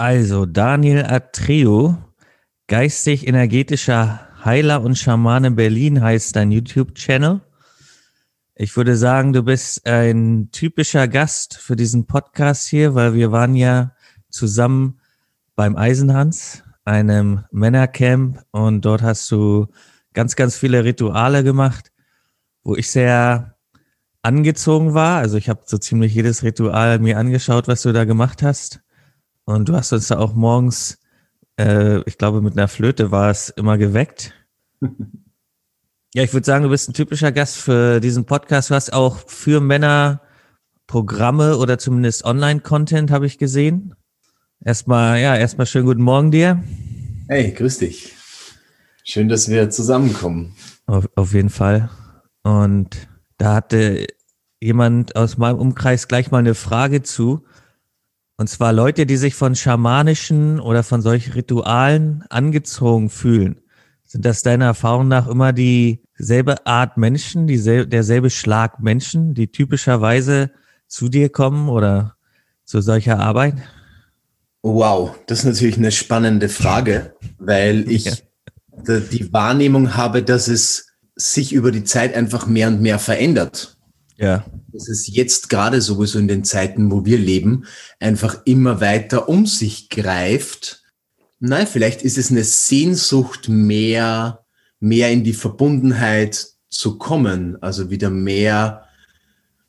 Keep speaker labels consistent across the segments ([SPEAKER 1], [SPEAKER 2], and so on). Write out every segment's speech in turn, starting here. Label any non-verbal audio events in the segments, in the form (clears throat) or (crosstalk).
[SPEAKER 1] Also, Daniel Atreo, geistig-energetischer Heiler und Schamane Berlin heißt dein YouTube-Channel. Ich würde sagen, du bist ein typischer Gast für diesen Podcast hier, weil wir waren ja zusammen beim Eisenhans, einem Männercamp, und dort hast du ganz, ganz viele Rituale gemacht, wo ich sehr angezogen war. Also ich habe so ziemlich jedes Ritual mir angeschaut, was du da gemacht hast. Und du hast uns da auch morgens, äh, ich glaube, mit einer Flöte war es immer geweckt. (laughs) ja, ich würde sagen, du bist ein typischer Gast für diesen Podcast. Du hast auch für Männer Programme oder zumindest Online-Content, habe ich gesehen. Erstmal, ja, erstmal schönen guten Morgen dir.
[SPEAKER 2] Hey, grüß dich. Schön, dass wir zusammenkommen.
[SPEAKER 1] Auf, auf jeden Fall. Und da hatte jemand aus meinem Umkreis gleich mal eine Frage zu. Und zwar Leute, die sich von schamanischen oder von solchen Ritualen angezogen fühlen. Sind das deiner Erfahrung nach immer dieselbe Art Menschen, dieselbe, derselbe Schlag Menschen, die typischerweise zu dir kommen oder zu solcher Arbeit?
[SPEAKER 2] Wow, das ist natürlich eine spannende Frage, weil ich ja. die Wahrnehmung habe, dass es sich über die Zeit einfach mehr und mehr verändert. Ja. Dass es jetzt gerade sowieso in den Zeiten, wo wir leben, einfach immer weiter um sich greift. Nein, vielleicht ist es eine Sehnsucht mehr, mehr in die Verbundenheit zu kommen, also wieder mehr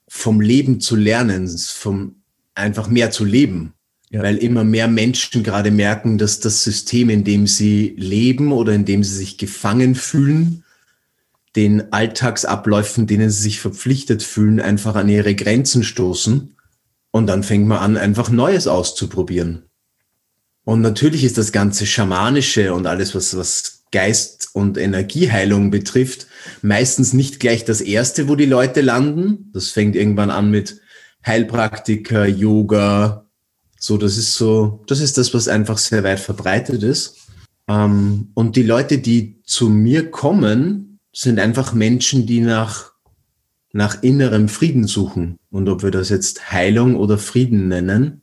[SPEAKER 2] vom Leben zu lernen, vom einfach mehr zu leben. Ja. Weil immer mehr Menschen gerade merken, dass das System, in dem sie leben oder in dem sie sich gefangen fühlen, den Alltagsabläufen, denen sie sich verpflichtet fühlen, einfach an ihre Grenzen stoßen. Und dann fängt man an, einfach Neues auszuprobieren. Und natürlich ist das ganze Schamanische und alles, was, was Geist- und Energieheilung betrifft, meistens nicht gleich das Erste, wo die Leute landen. Das fängt irgendwann an mit Heilpraktiker, Yoga. So, das ist so, das ist das, was einfach sehr weit verbreitet ist. Ähm, und die Leute, die zu mir kommen, sind einfach Menschen, die nach, nach innerem Frieden suchen. Und ob wir das jetzt Heilung oder Frieden nennen.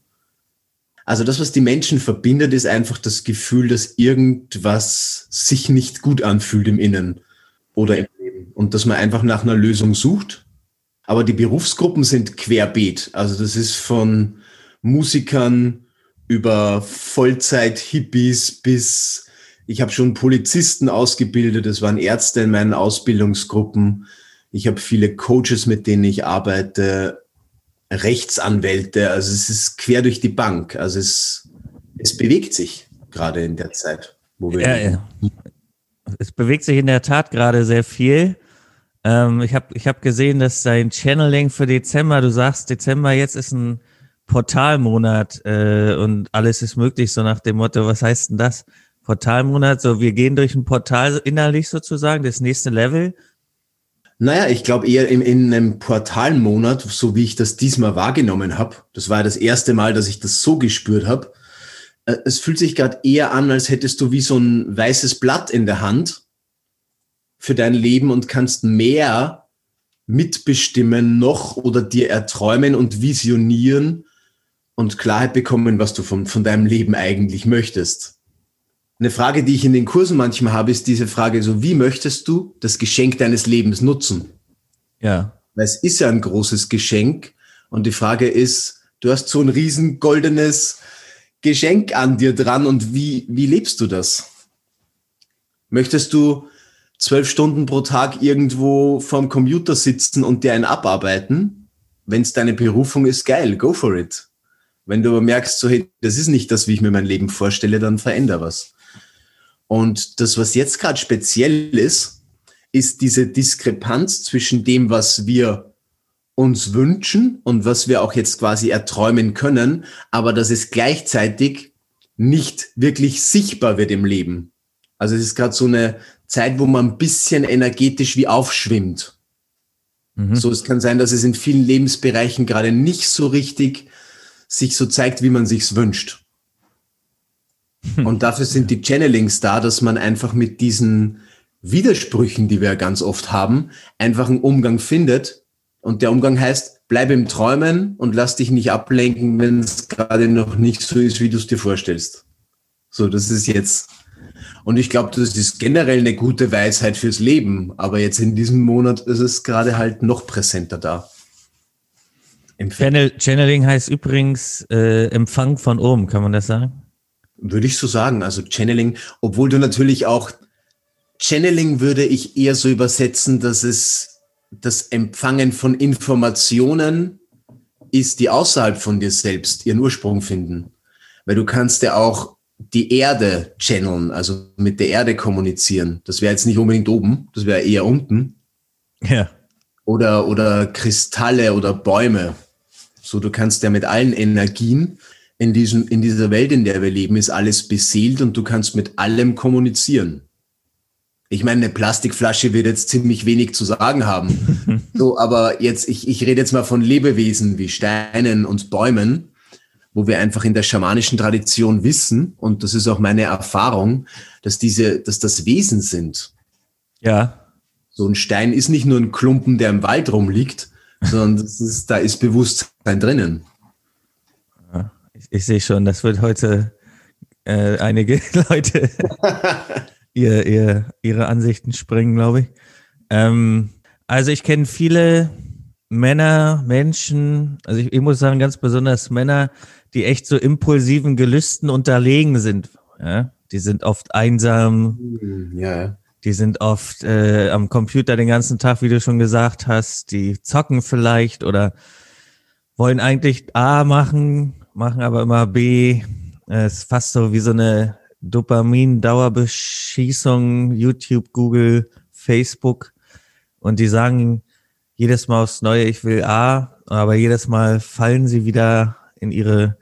[SPEAKER 2] Also das, was die Menschen verbindet, ist einfach das Gefühl, dass irgendwas sich nicht gut anfühlt im Innen oder im Leben. Und dass man einfach nach einer Lösung sucht. Aber die Berufsgruppen sind querbeet. Also das ist von Musikern über Vollzeit-Hippies bis ich habe schon Polizisten ausgebildet, es waren Ärzte in meinen Ausbildungsgruppen. Ich habe viele Coaches, mit denen ich arbeite, Rechtsanwälte. Also es ist quer durch die Bank. Also es, es bewegt sich gerade in der Zeit, wo wir. Ja, ja.
[SPEAKER 1] Es bewegt sich in der Tat gerade sehr viel. Ähm, ich habe ich hab gesehen, dass dein Channeling für Dezember, du sagst, Dezember jetzt ist ein Portalmonat äh, und alles ist möglich, so nach dem Motto, was heißt denn das? Portalmonat, so wir gehen durch ein Portal innerlich sozusagen, das nächste Level?
[SPEAKER 2] Naja, ich glaube eher in, in einem Portalmonat, so wie ich das diesmal wahrgenommen habe. Das war das erste Mal, dass ich das so gespürt habe. Äh, es fühlt sich gerade eher an, als hättest du wie so ein weißes Blatt in der Hand für dein Leben und kannst mehr mitbestimmen noch oder dir erträumen und visionieren und Klarheit bekommen, was du von, von deinem Leben eigentlich möchtest. Eine Frage, die ich in den Kursen manchmal habe, ist diese Frage so, wie möchtest du das Geschenk deines Lebens nutzen? Ja. Weil es ist ja ein großes Geschenk und die Frage ist, du hast so ein riesen goldenes Geschenk an dir dran und wie, wie lebst du das? Möchtest du zwölf Stunden pro Tag irgendwo vorm Computer sitzen und dir einen abarbeiten? Wenn es deine Berufung ist, geil, go for it. Wenn du aber merkst, so, hey, das ist nicht das, wie ich mir mein Leben vorstelle, dann veränder was. Und das, was jetzt gerade speziell ist, ist diese Diskrepanz zwischen dem, was wir uns wünschen und was wir auch jetzt quasi erträumen können, aber dass es gleichzeitig nicht wirklich sichtbar wird im Leben. Also es ist gerade so eine Zeit, wo man ein bisschen energetisch wie aufschwimmt. Mhm. So, es kann sein, dass es in vielen Lebensbereichen gerade nicht so richtig sich so zeigt, wie man sich's wünscht. (laughs) Und dafür sind die Channelings da, dass man einfach mit diesen Widersprüchen, die wir ganz oft haben, einfach einen Umgang findet. Und der Umgang heißt, bleib im Träumen und lass dich nicht ablenken, wenn es gerade noch nicht so ist, wie du es dir vorstellst. So, das ist jetzt. Und ich glaube, das ist generell eine gute Weisheit fürs Leben. Aber jetzt in diesem Monat ist es gerade halt noch präsenter da.
[SPEAKER 1] Channel, Channeling heißt übrigens äh, Empfang von oben, kann man das sagen?
[SPEAKER 2] Würde ich so sagen. Also Channeling, obwohl du natürlich auch Channeling würde ich eher so übersetzen, dass es das Empfangen von Informationen ist, die außerhalb von dir selbst ihren Ursprung finden. Weil du kannst ja auch die Erde channeln, also mit der Erde kommunizieren. Das wäre jetzt nicht unbedingt oben, das wäre eher unten.
[SPEAKER 1] Ja.
[SPEAKER 2] Oder, oder Kristalle oder Bäume. So, du kannst ja mit allen Energien in, diesem, in dieser Welt, in der wir leben, ist alles beseelt und du kannst mit allem kommunizieren. Ich meine, eine Plastikflasche wird jetzt ziemlich wenig zu sagen haben. (laughs) so, aber jetzt, ich, ich rede jetzt mal von Lebewesen wie Steinen und Bäumen, wo wir einfach in der schamanischen Tradition wissen, und das ist auch meine Erfahrung, dass diese, dass das Wesen sind.
[SPEAKER 1] Ja.
[SPEAKER 2] So ein Stein ist nicht nur ein Klumpen, der im Wald rumliegt, sondern ist, da ist Bewusstsein drinnen.
[SPEAKER 1] Ich sehe schon, das wird heute äh, einige (laughs) Leute (laughs) ihr, ihr, ihre Ansichten springen, glaube ich. Ähm, also ich kenne viele Männer, Menschen, also ich, ich, muss sagen, ganz besonders Männer, die echt so impulsiven Gelüsten unterlegen sind. Ja? Die sind oft einsam.
[SPEAKER 2] Hm, ja.
[SPEAKER 1] Die sind oft äh, am Computer den ganzen Tag, wie du schon gesagt hast. Die zocken vielleicht oder wollen eigentlich A machen, machen aber immer B. Es ist fast so wie so eine Dopamin-Dauerbeschießung, YouTube, Google, Facebook. Und die sagen jedes Mal aufs Neue, ich will A, aber jedes Mal fallen sie wieder in ihre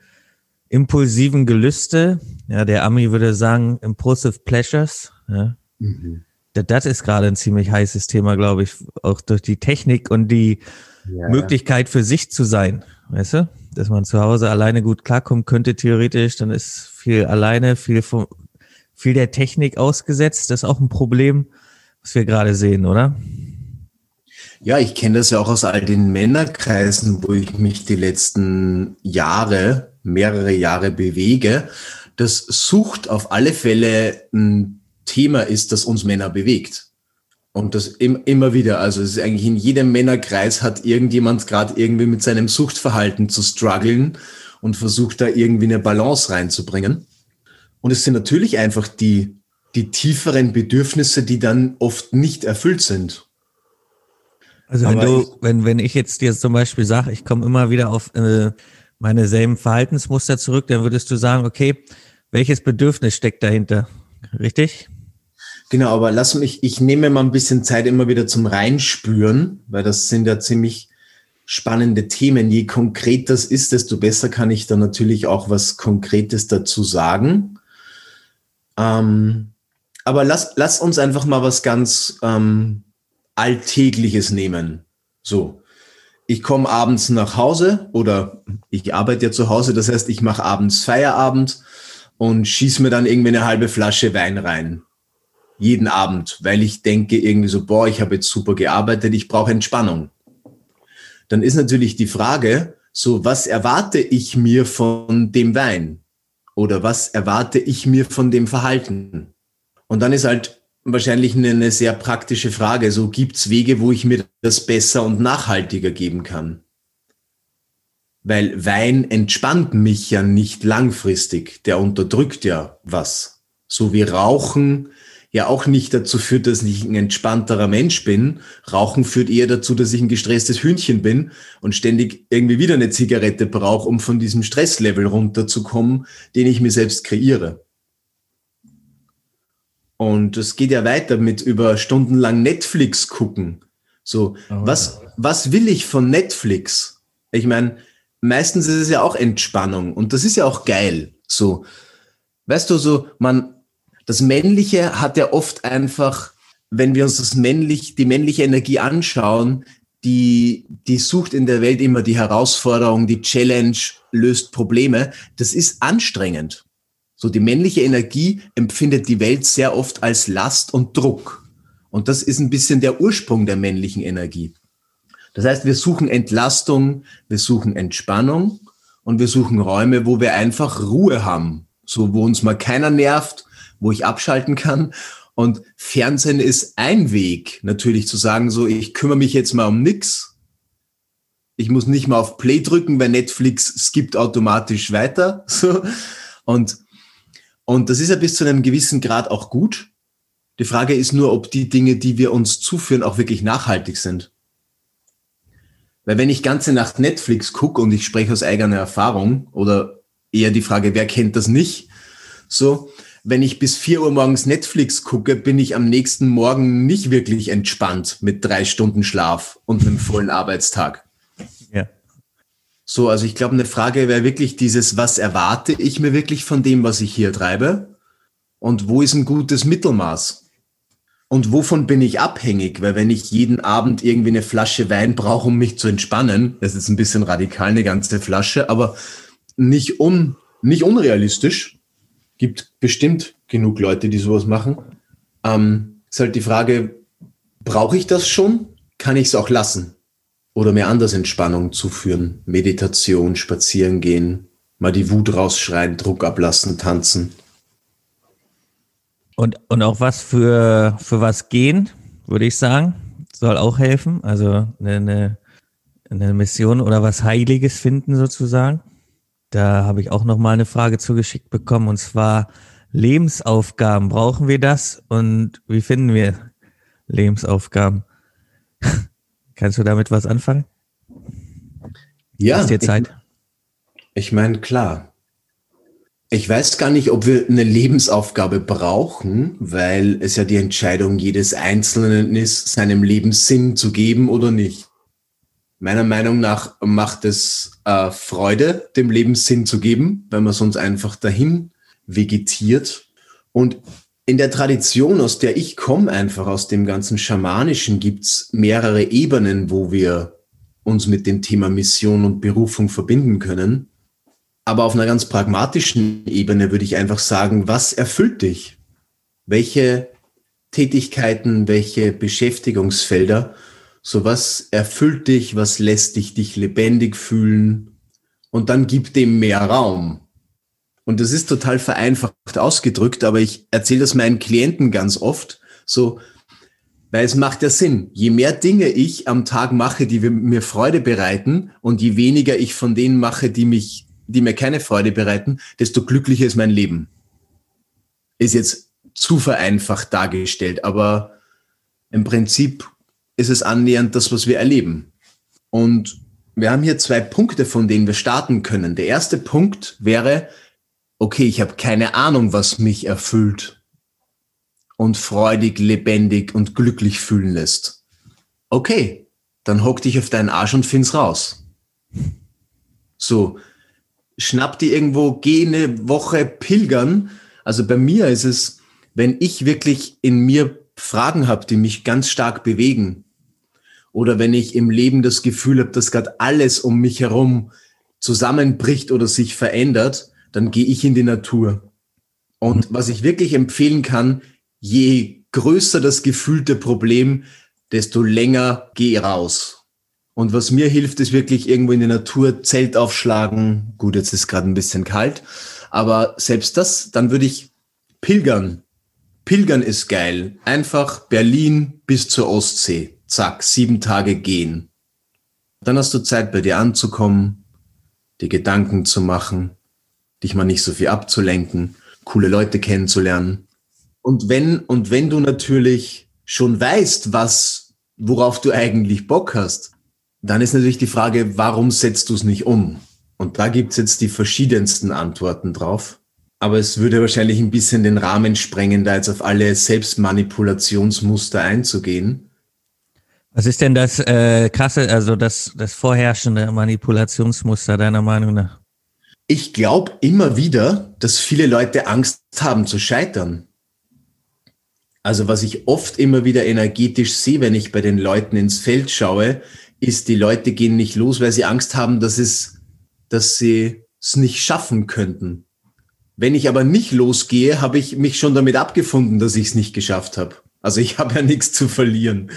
[SPEAKER 1] impulsiven Gelüste. Ja, der Ami würde sagen, impulsive pleasures. Ja. Mhm. Das ist gerade ein ziemlich heißes Thema, glaube ich, auch durch die Technik und die ja. Möglichkeit für sich zu sein. Weißt du? Dass man zu Hause alleine gut klarkommen könnte, theoretisch, dann ist viel alleine, viel, vom, viel der Technik ausgesetzt. Das ist auch ein Problem, was wir gerade sehen, oder?
[SPEAKER 2] Ja, ich kenne das ja auch aus all den Männerkreisen, wo ich mich die letzten Jahre, mehrere Jahre bewege, dass Sucht auf alle Fälle ein Thema ist, das uns Männer bewegt. Und das im, immer wieder. Also es ist eigentlich in jedem Männerkreis hat irgendjemand gerade irgendwie mit seinem Suchtverhalten zu strugglen und versucht da irgendwie eine Balance reinzubringen. Und es sind natürlich einfach die, die tieferen Bedürfnisse, die dann oft nicht erfüllt sind.
[SPEAKER 1] Also wenn du, wenn, wenn ich jetzt dir zum Beispiel sage, ich komme immer wieder auf äh, meine selben Verhaltensmuster zurück, dann würdest du sagen, okay, welches Bedürfnis steckt dahinter? Richtig?
[SPEAKER 2] Genau, aber lass mich, ich nehme mal ein bisschen Zeit immer wieder zum Reinspüren, weil das sind ja ziemlich spannende Themen. Je konkret das ist, desto besser kann ich dann natürlich auch was Konkretes dazu sagen. Ähm, aber lass, lass uns einfach mal was ganz ähm, Alltägliches nehmen. So, ich komme abends nach Hause oder ich arbeite ja zu Hause, das heißt, ich mache abends Feierabend und schieße mir dann irgendwie eine halbe Flasche Wein rein. Jeden Abend, weil ich denke irgendwie so, boah, ich habe jetzt super gearbeitet, ich brauche Entspannung dann ist natürlich die Frage, so was erwarte ich mir von dem Wein? Oder was erwarte ich mir von dem Verhalten? Und dann ist halt wahrscheinlich eine, sehr praktische Frage. So gibt's Wege, wo ich mir das besser und nachhaltiger geben kann. Weil Wein entspannt mich ja nicht langfristig. Der unterdrückt ja was. So wie Rauchen ja auch nicht dazu führt, dass ich ein entspannterer Mensch bin. Rauchen führt eher dazu, dass ich ein gestresstes Hühnchen bin und ständig irgendwie wieder eine Zigarette brauche, um von diesem Stresslevel runterzukommen, den ich mir selbst kreiere. Und es geht ja weiter mit über stundenlang Netflix gucken. So, oh, was, was will ich von Netflix? Ich meine, meistens ist es ja auch Entspannung und das ist ja auch geil. So, weißt du, so, man, das Männliche hat ja oft einfach, wenn wir uns das männlich, die männliche Energie anschauen, die, die sucht in der Welt immer die Herausforderung, die Challenge, löst Probleme. Das ist anstrengend. So die männliche Energie empfindet die Welt sehr oft als Last und Druck. Und das ist ein bisschen der Ursprung der männlichen Energie. Das heißt, wir suchen Entlastung, wir suchen Entspannung und wir suchen Räume, wo wir einfach Ruhe haben. So, wo uns mal keiner nervt, wo ich abschalten kann. Und Fernsehen ist ein Weg, natürlich zu sagen, so, ich kümmere mich jetzt mal um nix. Ich muss nicht mal auf Play drücken, weil Netflix skippt automatisch weiter. (laughs) So. Und, und das ist ja bis zu einem gewissen Grad auch gut. Die Frage ist nur, ob die Dinge, die wir uns zuführen, auch wirklich nachhaltig sind. Weil wenn ich ganze Nacht Netflix gucke und ich spreche aus eigener Erfahrung oder eher die Frage, wer kennt das nicht? So, wenn ich bis vier Uhr morgens Netflix gucke, bin ich am nächsten Morgen nicht wirklich entspannt mit drei Stunden Schlaf und einem vollen Arbeitstag. Ja. So, also ich glaube, eine Frage wäre wirklich dieses, was erwarte ich mir wirklich von dem, was ich hier treibe? Und wo ist ein gutes Mittelmaß? Und wovon bin ich abhängig? Weil wenn ich jeden Abend irgendwie eine Flasche Wein brauche, um mich zu entspannen, das ist ein bisschen radikal, eine ganze Flasche, aber nicht, un, nicht unrealistisch. Gibt bestimmt genug Leute, die sowas machen. Ähm, ist halt die Frage, brauche ich das schon? Kann ich es auch lassen? Oder mir anders Entspannung zuführen? Meditation, spazieren gehen, mal die Wut rausschreien, Druck ablassen, tanzen.
[SPEAKER 1] Und, und auch was für, für was gehen, würde ich sagen, soll auch helfen. Also eine, eine Mission oder was Heiliges finden sozusagen. Da habe ich auch noch mal eine Frage zugeschickt bekommen und zwar Lebensaufgaben. Brauchen wir das und wie finden wir Lebensaufgaben? (laughs) Kannst du damit was anfangen?
[SPEAKER 2] Ja. Ist dir Zeit? Ich, ich meine, klar. Ich weiß gar nicht, ob wir eine Lebensaufgabe brauchen, weil es ja die Entscheidung jedes Einzelnen ist, seinem Leben Sinn zu geben oder nicht. Meiner Meinung nach macht es äh, Freude, dem Leben Sinn zu geben, weil man sonst einfach dahin vegetiert. Und in der Tradition, aus der ich komme, einfach aus dem ganzen Schamanischen, gibt's mehrere Ebenen, wo wir uns mit dem Thema Mission und Berufung verbinden können. Aber auf einer ganz pragmatischen Ebene würde ich einfach sagen, was erfüllt dich? Welche Tätigkeiten, welche Beschäftigungsfelder? So was erfüllt dich, was lässt dich dich lebendig fühlen? Und dann gib dem mehr Raum. Und das ist total vereinfacht ausgedrückt, aber ich erzähle das meinen Klienten ganz oft, so, weil es macht ja Sinn. Je mehr Dinge ich am Tag mache, die mir Freude bereiten und je weniger ich von denen mache, die mich die mir keine Freude bereiten, desto glücklicher ist mein Leben. Ist jetzt zu vereinfacht dargestellt, aber im Prinzip ist es annähernd das, was wir erleben. Und wir haben hier zwei Punkte, von denen wir starten können. Der erste Punkt wäre, okay, ich habe keine Ahnung, was mich erfüllt und freudig, lebendig und glücklich fühlen lässt. Okay, dann hock dich auf deinen Arsch und find's raus. So, schnapp die irgendwo, geh eine Woche pilgern. Also bei mir ist es, wenn ich wirklich in mir Fragen habe, die mich ganz stark bewegen, oder wenn ich im Leben das Gefühl habe, dass gerade alles um mich herum zusammenbricht oder sich verändert, dann gehe ich in die Natur. Und was ich wirklich empfehlen kann, je größer das gefühlte Problem, desto länger geh raus. Und was mir hilft, ist wirklich irgendwo in die Natur Zelt aufschlagen. Gut, jetzt ist gerade ein bisschen kalt, aber selbst das, dann würde ich pilgern. Pilgern ist geil. Einfach Berlin bis zur Ostsee. Zack, sieben Tage gehen. Dann hast du Zeit, bei dir anzukommen, die Gedanken zu machen, dich mal nicht so viel abzulenken, coole Leute kennenzulernen. Und wenn, und wenn du natürlich schon weißt, was, worauf du eigentlich Bock hast, dann ist natürlich die Frage, warum setzt du es nicht um? Und da gibt's jetzt die verschiedensten Antworten drauf. Aber es würde wahrscheinlich ein bisschen den Rahmen sprengen, da jetzt auf alle Selbstmanipulationsmuster einzugehen.
[SPEAKER 1] Was ist denn das äh, krasse, also das, das vorherrschende Manipulationsmuster deiner Meinung nach?
[SPEAKER 2] Ich glaube immer wieder, dass viele Leute Angst haben zu scheitern. Also was ich oft immer wieder energetisch sehe, wenn ich bei den Leuten ins Feld schaue, ist, die Leute gehen nicht los, weil sie Angst haben, dass es, dass sie es nicht schaffen könnten. Wenn ich aber nicht losgehe, habe ich mich schon damit abgefunden, dass ich es nicht geschafft habe. Also ich habe ja nichts zu verlieren.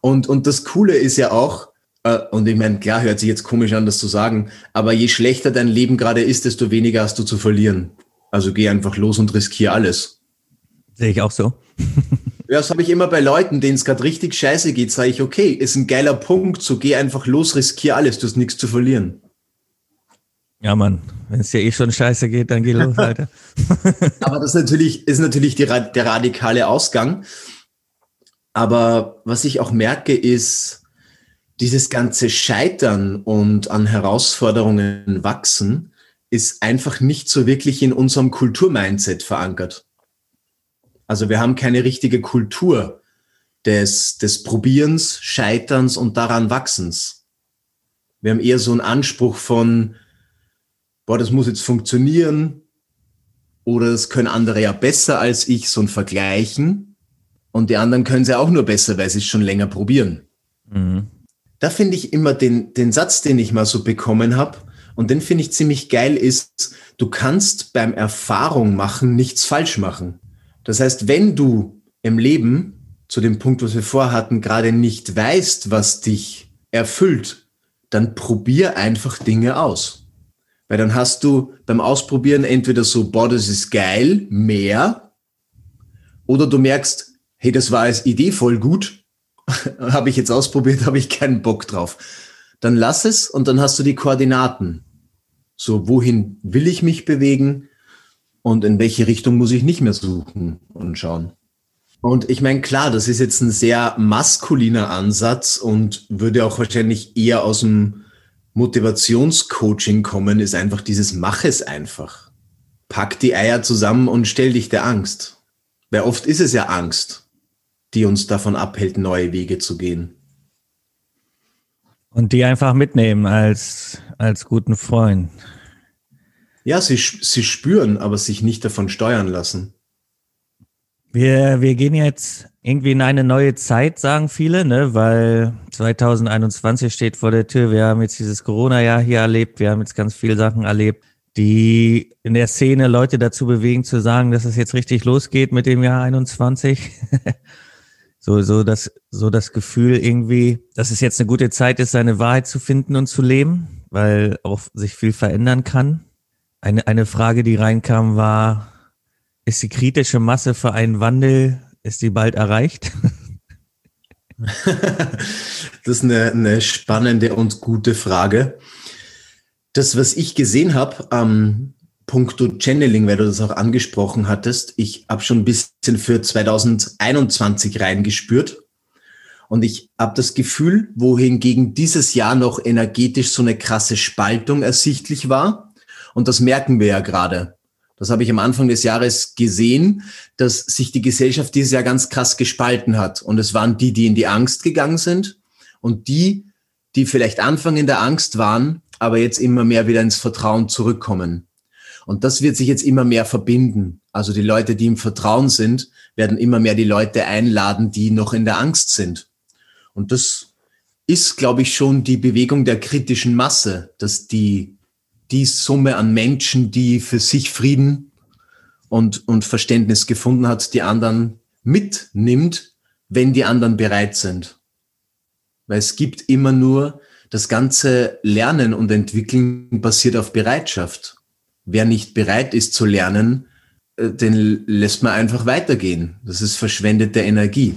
[SPEAKER 2] Und, und das Coole ist ja auch, äh, und ich meine, klar hört sich jetzt komisch an, das zu sagen, aber je schlechter dein Leben gerade ist, desto weniger hast du zu verlieren. Also geh einfach los und riskier alles.
[SPEAKER 1] Sehe ich auch so. (laughs)
[SPEAKER 2] ja, das habe ich immer bei Leuten, denen es gerade richtig scheiße geht, sage ich, okay, ist ein geiler Punkt, so geh einfach los, riskier alles, du hast nichts zu verlieren.
[SPEAKER 1] Ja, Mann, wenn es dir eh schon scheiße geht, dann geh los, (laughs) Alter.
[SPEAKER 2] Aber das ist natürlich, ist natürlich die, der radikale Ausgang. Aber was ich auch merke, ist, dieses ganze Scheitern und an Herausforderungen wachsen, ist einfach nicht so wirklich in unserem Kulturmindset verankert. Also wir haben keine richtige Kultur des, des Probierens, Scheiterns und daran Wachsens. Wir haben eher so einen Anspruch von, boah, das muss jetzt funktionieren oder das können andere ja besser als ich, so ein Vergleichen. Und die anderen können es ja auch nur besser, weil sie es schon länger probieren. Mhm. Da finde ich immer den, den Satz, den ich mal so bekommen habe, und den finde ich ziemlich geil, ist, du kannst beim Erfahrung machen nichts falsch machen. Das heißt, wenn du im Leben, zu dem Punkt, was wir vorhatten, gerade nicht weißt, was dich erfüllt, dann probier einfach Dinge aus. Weil dann hast du beim Ausprobieren entweder so, boah, das ist geil, mehr, oder du merkst, hey, das war als Idee voll gut, (laughs) habe ich jetzt ausprobiert, (laughs) habe ich keinen Bock drauf. Dann lass es und dann hast du die Koordinaten. So, wohin will ich mich bewegen? und in welche Richtung muss ich nicht mehr suchen und schauen. Und ich meine, klar, das ist jetzt ein sehr maskuliner Ansatz und würde auch wahrscheinlich eher aus dem Motivationscoaching kommen, ist einfach dieses Mach es einfach. Pack die Eier zusammen und stell dich der Angst. Weil oft ist es ja Angst, die uns davon abhält, neue Wege zu gehen.
[SPEAKER 1] Und die einfach mitnehmen als, als guten Freund.
[SPEAKER 2] Ja, sie, sie spüren, aber sich nicht davon steuern lassen.
[SPEAKER 1] Wir, wir gehen jetzt irgendwie in eine neue Zeit, sagen viele, ne? weil 2021 steht vor der Tür. Wir haben jetzt dieses Corona-Jahr hier erlebt. Wir haben jetzt ganz viele Sachen erlebt, die in der Szene Leute dazu bewegen, zu sagen, dass es jetzt richtig losgeht mit dem Jahr 21. (laughs) so, so, das, so das Gefühl irgendwie, dass es jetzt eine gute Zeit ist, seine Wahrheit zu finden und zu leben, weil auch sich viel verändern kann. Eine, eine Frage, die reinkam, war, ist die kritische Masse für einen Wandel, ist die bald erreicht? (laughs)
[SPEAKER 2] das ist eine, eine spannende und gute Frage. Das, was ich gesehen habe am Punkto Channeling, weil du das auch angesprochen hattest, ich habe schon ein bisschen für 2021 reingespürt. Und ich habe das Gefühl, wohingegen dieses Jahr noch energetisch so eine krasse Spaltung ersichtlich war, und das merken wir ja gerade. Das habe ich am Anfang des Jahres gesehen, dass sich die Gesellschaft dieses Jahr ganz krass gespalten hat. Und es waren die, die in die Angst gegangen sind und die, die vielleicht Anfang in der Angst waren, aber jetzt immer mehr wieder ins Vertrauen zurückkommen. Und das wird sich jetzt immer mehr verbinden. Also die Leute, die im Vertrauen sind, werden immer mehr die Leute einladen, die noch in der Angst sind. Und das ist, glaube ich, schon die Bewegung der kritischen Masse, dass die die Summe an Menschen, die für sich Frieden und, und Verständnis gefunden hat, die anderen mitnimmt, wenn die anderen bereit sind. Weil es gibt immer nur das ganze Lernen und Entwickeln basiert auf Bereitschaft. Wer nicht bereit ist zu lernen, den lässt man einfach weitergehen. Das ist verschwendete Energie.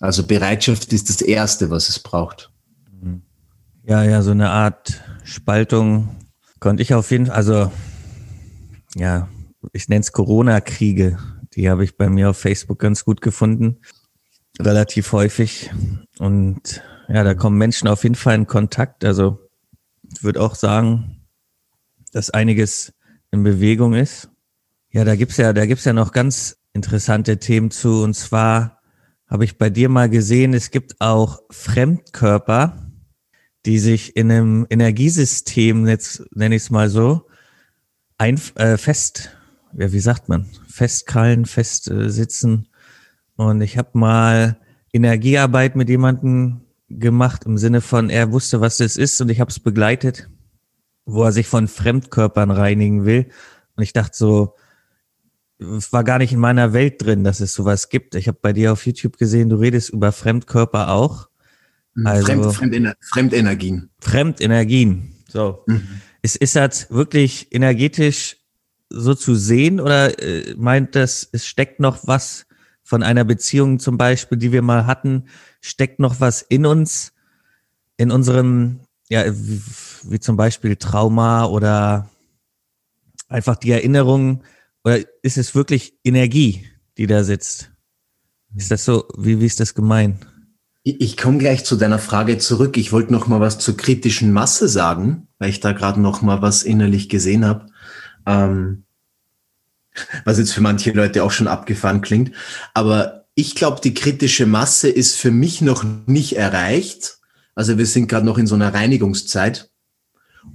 [SPEAKER 2] Also Bereitschaft ist das Erste, was es braucht.
[SPEAKER 1] Ja, ja, so eine Art Spaltung Konnte ich auf jeden Fall, also ja, ich nenne es Corona-Kriege. Die habe ich bei mir auf Facebook ganz gut gefunden. Relativ häufig. Und ja, da kommen Menschen auf jeden Fall in Kontakt. Also ich würde auch sagen, dass einiges in Bewegung ist. Ja, da gibt's ja, da gibt's ja noch ganz interessante Themen zu. Und zwar habe ich bei dir mal gesehen, es gibt auch Fremdkörper, die sich in einem Energiesystem, jetzt nenne ich es mal so, ein, äh, fest, ja, wie sagt man, festkrallen, fest äh, sitzen. Und ich habe mal Energiearbeit mit jemandem gemacht im Sinne von, er wusste, was das ist und ich habe es begleitet, wo er sich von Fremdkörpern reinigen will. Und ich dachte so, war gar nicht in meiner Welt drin, dass es sowas gibt. Ich habe bei dir auf YouTube gesehen, du redest über Fremdkörper auch.
[SPEAKER 2] Mhm. Also, Fremd, Fremdener Fremdenergien.
[SPEAKER 1] Fremdenergien. So. Mhm. Ist, ist das wirklich energetisch so zu sehen oder äh, meint das, es steckt noch was von einer Beziehung zum Beispiel, die wir mal hatten, steckt noch was in uns, in unserem, ja, wie, wie zum Beispiel Trauma oder einfach die Erinnerung, oder ist es wirklich Energie, die da sitzt? Ist das so, wie, wie ist das gemeint?
[SPEAKER 2] Ich, ich komme gleich zu deiner Frage zurück. Ich wollte noch mal was zur kritischen Masse sagen, weil ich da gerade noch mal was innerlich gesehen habe. Ähm, was jetzt für manche Leute auch schon abgefahren klingt. Aber ich glaube, die kritische Masse ist für mich noch nicht erreicht. Also wir sind gerade noch in so einer Reinigungszeit.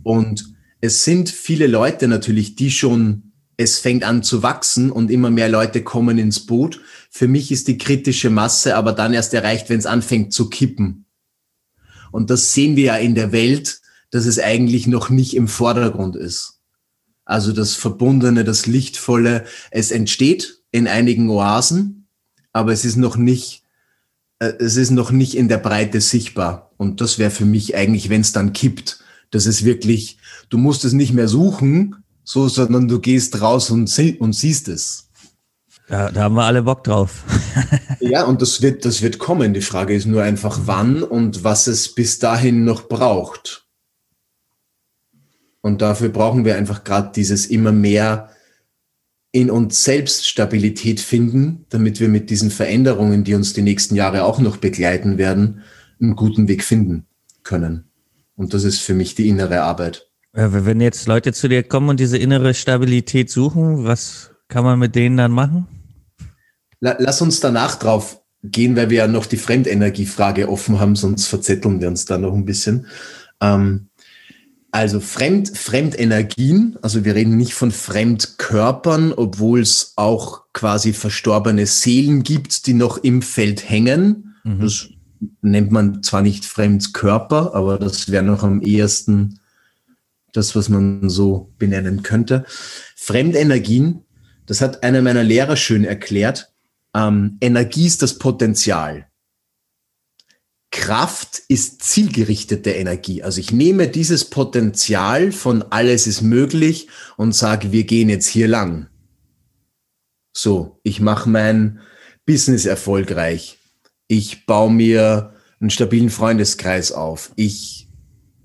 [SPEAKER 2] Und es sind viele Leute natürlich, die schon, es fängt an zu wachsen und immer mehr Leute kommen ins Boot. Für mich ist die kritische Masse aber dann erst erreicht, wenn es anfängt zu kippen. Und das sehen wir ja in der Welt, dass es eigentlich noch nicht im Vordergrund ist. Also das Verbundene, das Lichtvolle, es entsteht in einigen Oasen, aber es ist noch nicht, äh, es ist noch nicht in der Breite sichtbar. Und das wäre für mich eigentlich, wenn es dann kippt, dass es wirklich, du musst es nicht mehr suchen, so, sondern du gehst raus und, sie, und siehst es.
[SPEAKER 1] Da, da haben wir alle Bock drauf. (laughs)
[SPEAKER 2] ja, und das wird, das wird kommen. Die Frage ist nur einfach, wann und was es bis dahin noch braucht. Und dafür brauchen wir einfach gerade dieses immer mehr in uns selbst Stabilität finden, damit wir mit diesen Veränderungen, die uns die nächsten Jahre auch noch begleiten werden, einen guten Weg finden können. Und das ist für mich die innere Arbeit.
[SPEAKER 1] Wenn jetzt Leute zu dir kommen und diese innere Stabilität suchen, was kann man mit denen dann machen?
[SPEAKER 2] Lass uns danach drauf gehen, weil wir ja noch die Fremdenergiefrage offen haben, sonst verzetteln wir uns da noch ein bisschen. Ähm, also Fremd, Fremdenergien, also wir reden nicht von Fremdkörpern, obwohl es auch quasi verstorbene Seelen gibt, die noch im Feld hängen. Mhm. Das nennt man zwar nicht Fremdkörper, aber das wäre noch am ehesten das, was man so benennen könnte. Fremdenergien, das hat einer meiner Lehrer schön erklärt. Ähm, Energie ist das Potenzial. Kraft ist zielgerichtete Energie. Also ich nehme dieses Potenzial von alles ist möglich und sage, wir gehen jetzt hier lang. So, ich mache mein Business erfolgreich. Ich baue mir einen stabilen Freundeskreis auf. Ich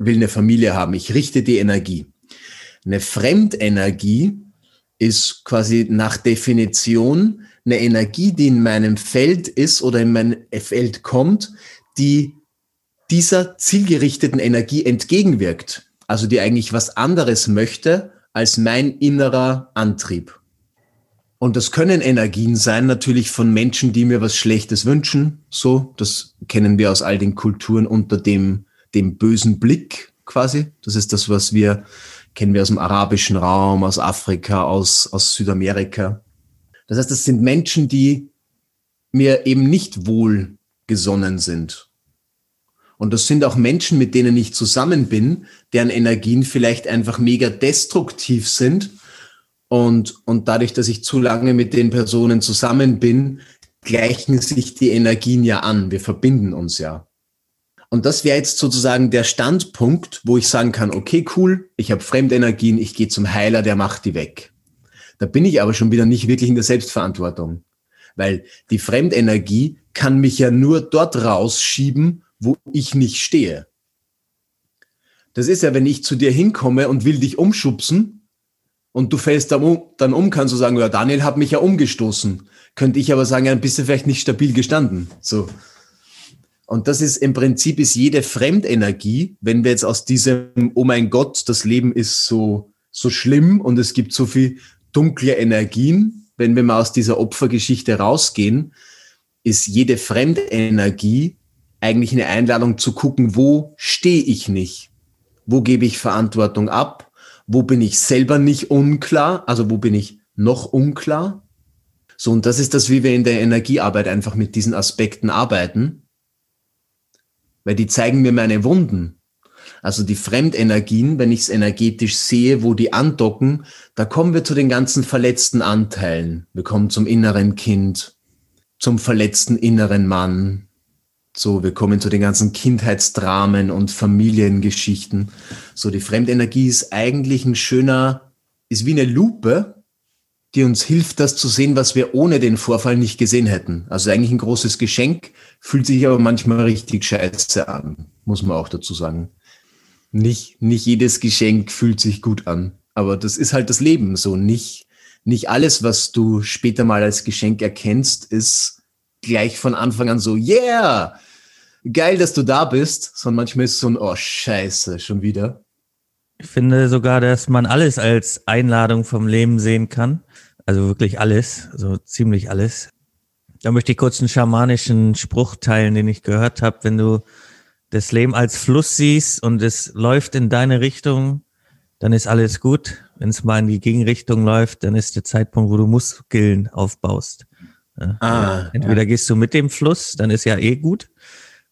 [SPEAKER 2] will eine Familie haben. Ich richte die Energie. Eine Fremdenergie ist quasi nach Definition eine Energie, die in meinem Feld ist oder in mein Feld kommt, die dieser zielgerichteten Energie entgegenwirkt. Also die eigentlich was anderes möchte als mein innerer Antrieb. Und das können Energien sein, natürlich von Menschen, die mir was Schlechtes wünschen. So, das kennen wir aus all den Kulturen unter dem, dem bösen Blick quasi. Das ist das, was wir kennen wir aus dem arabischen Raum, aus Afrika, aus, aus Südamerika. Das heißt, das sind Menschen, die mir eben nicht wohlgesonnen sind. Und das sind auch Menschen, mit denen ich zusammen bin, deren Energien vielleicht einfach mega destruktiv sind. Und, und dadurch, dass ich zu lange mit den Personen zusammen bin, gleichen sich die Energien ja an. Wir verbinden uns ja. Und das wäre jetzt sozusagen der Standpunkt, wo ich sagen kann, okay, cool, ich habe Fremdenergien, ich gehe zum Heiler, der macht die weg. Da bin ich aber schon wieder nicht wirklich in der Selbstverantwortung. Weil die Fremdenergie kann mich ja nur dort rausschieben, wo ich nicht stehe. Das ist ja, wenn ich zu dir hinkomme und will dich umschubsen und du fällst dann um, dann um kannst du sagen, ja, Daniel hat mich ja umgestoßen. Könnte ich aber sagen, ja, bist du vielleicht nicht stabil gestanden. So. Und das ist im Prinzip ist jede Fremdenergie, wenn wir jetzt aus diesem, oh mein Gott, das Leben ist so, so schlimm und es gibt so viel dunkle Energien, wenn wir mal aus dieser Opfergeschichte rausgehen, ist jede Fremdenergie eigentlich eine Einladung zu gucken, wo stehe ich nicht? Wo gebe ich Verantwortung ab? Wo bin ich selber nicht unklar? Also wo bin ich noch unklar? So, und das ist das, wie wir in der Energiearbeit einfach mit diesen Aspekten arbeiten. Weil die zeigen mir meine Wunden. Also die Fremdenergien, wenn ich es energetisch sehe, wo die andocken, da kommen wir zu den ganzen verletzten Anteilen. Wir kommen zum inneren Kind, zum verletzten inneren Mann, So, wir kommen zu den ganzen Kindheitsdramen und Familiengeschichten. So, die Fremdenergie ist eigentlich ein schöner, ist wie eine Lupe, die uns hilft, das zu sehen, was wir ohne den Vorfall nicht gesehen hätten. Also eigentlich ein großes Geschenk, fühlt sich aber manchmal richtig scheiße an, muss man auch dazu sagen. Nicht, nicht jedes Geschenk fühlt sich gut an, aber das ist halt das Leben so. Nicht, nicht alles, was du später mal als Geschenk erkennst, ist gleich von Anfang an so, yeah, geil, dass du da bist, sondern manchmal ist es so ein, oh scheiße, schon wieder.
[SPEAKER 1] Ich finde sogar, dass man alles als Einladung vom Leben sehen kann. Also wirklich alles, so ziemlich alles. Da möchte ich kurz einen schamanischen Spruch teilen, den ich gehört habe. Wenn du das Leben als Fluss siehst und es läuft in deine Richtung, dann ist alles gut. Wenn es mal in die Gegenrichtung läuft, dann ist der Zeitpunkt, wo du Muskeln aufbaust. Ah, Entweder ja. gehst du mit dem Fluss, dann ist ja eh gut.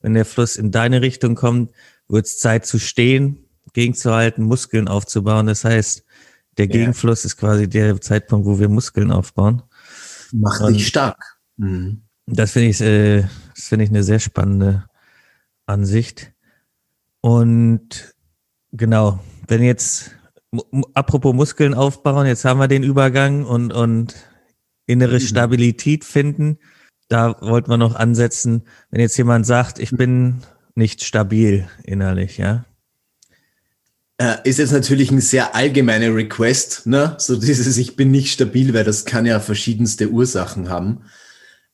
[SPEAKER 1] Wenn der Fluss in deine Richtung kommt, wird es Zeit zu stehen, gegenzuhalten, Muskeln aufzubauen. Das heißt, der Gegenfluss ja. ist quasi der Zeitpunkt, wo wir Muskeln aufbauen.
[SPEAKER 2] Macht dich stark.
[SPEAKER 1] Mhm. Das finde ich, äh, das finde ich eine sehr spannende Ansicht. Und genau, wenn jetzt, apropos Muskeln aufbauen, jetzt haben wir den Übergang und, und innere mhm. Stabilität finden. Da wollten wir noch ansetzen, wenn jetzt jemand sagt, ich bin nicht stabil innerlich, ja.
[SPEAKER 2] Äh, ist jetzt natürlich ein sehr allgemeiner Request, ne? So dieses Ich bin nicht stabil, weil das kann ja verschiedenste Ursachen haben.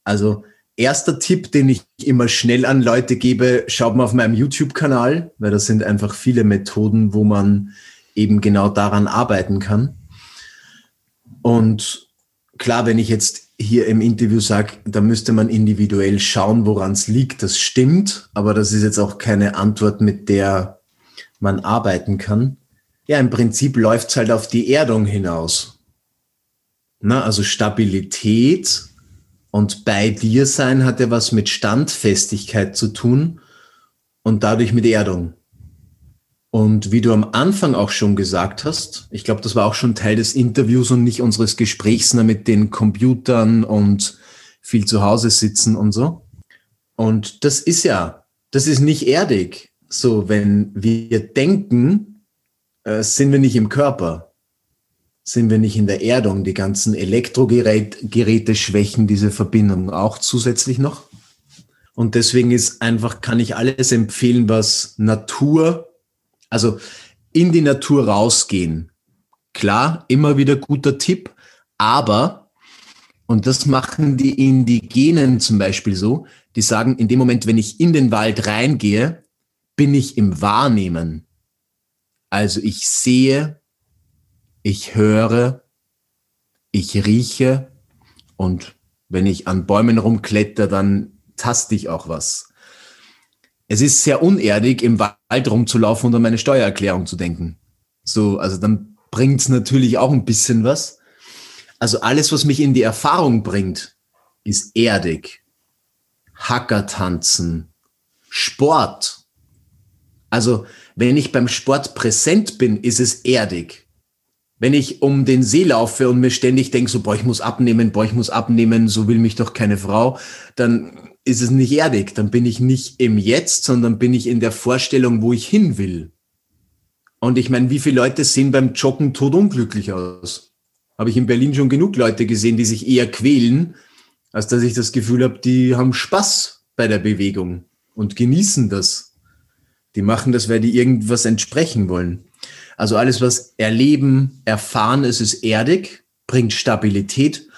[SPEAKER 2] Also erster Tipp, den ich immer schnell an Leute gebe, schaut mal auf meinem YouTube-Kanal, weil das sind einfach viele Methoden, wo man eben genau daran arbeiten kann. Und klar, wenn ich jetzt hier im Interview sage, da müsste man individuell schauen, woran es liegt, das stimmt, aber das ist jetzt auch keine Antwort, mit der man arbeiten kann. Ja, im Prinzip läuft es halt auf die Erdung hinaus. Na, also Stabilität und bei dir sein hat ja was mit Standfestigkeit zu tun und dadurch mit Erdung. Und wie du am Anfang auch schon gesagt hast, ich glaube, das war auch schon Teil des Interviews und nicht unseres Gesprächs ne, mit den Computern und viel zu Hause sitzen und so. Und das ist ja, das ist nicht erdig. So, wenn wir denken, äh, sind wir nicht im Körper sind wir nicht in der Erdung. Die ganzen Elektrogeräte schwächen diese Verbindung auch zusätzlich noch. Und deswegen ist einfach, kann ich alles empfehlen, was Natur, also in die Natur rausgehen. Klar, immer wieder guter Tipp, aber, und das machen die Indigenen zum Beispiel so, die sagen, in dem Moment, wenn ich in den Wald reingehe, bin ich im Wahrnehmen. Also ich sehe, ich höre, ich rieche und wenn ich an Bäumen rumkletter, dann taste ich auch was. Es ist sehr unerdig, im Wald rumzulaufen und an meine Steuererklärung zu denken. So, also dann bringt es natürlich auch ein bisschen was. Also alles, was mich in die Erfahrung bringt, ist erdig. Hackertanzen, Sport. Also wenn ich beim Sport präsent bin, ist es erdig wenn ich um den See laufe und mir ständig denke, so, boah, ich muss abnehmen, boah, ich muss abnehmen, so will mich doch keine Frau, dann ist es nicht erdig. Dann bin ich nicht im Jetzt, sondern bin ich in der Vorstellung, wo ich hin will. Und ich meine, wie viele Leute sehen beim Joggen todunglücklich aus? Habe ich in Berlin schon genug Leute gesehen, die sich eher quälen, als dass ich das Gefühl habe, die haben Spaß bei der Bewegung und genießen das. Die machen das, weil die irgendwas entsprechen wollen. Also alles, was erleben, erfahren ist, ist erdig, bringt Stabilität.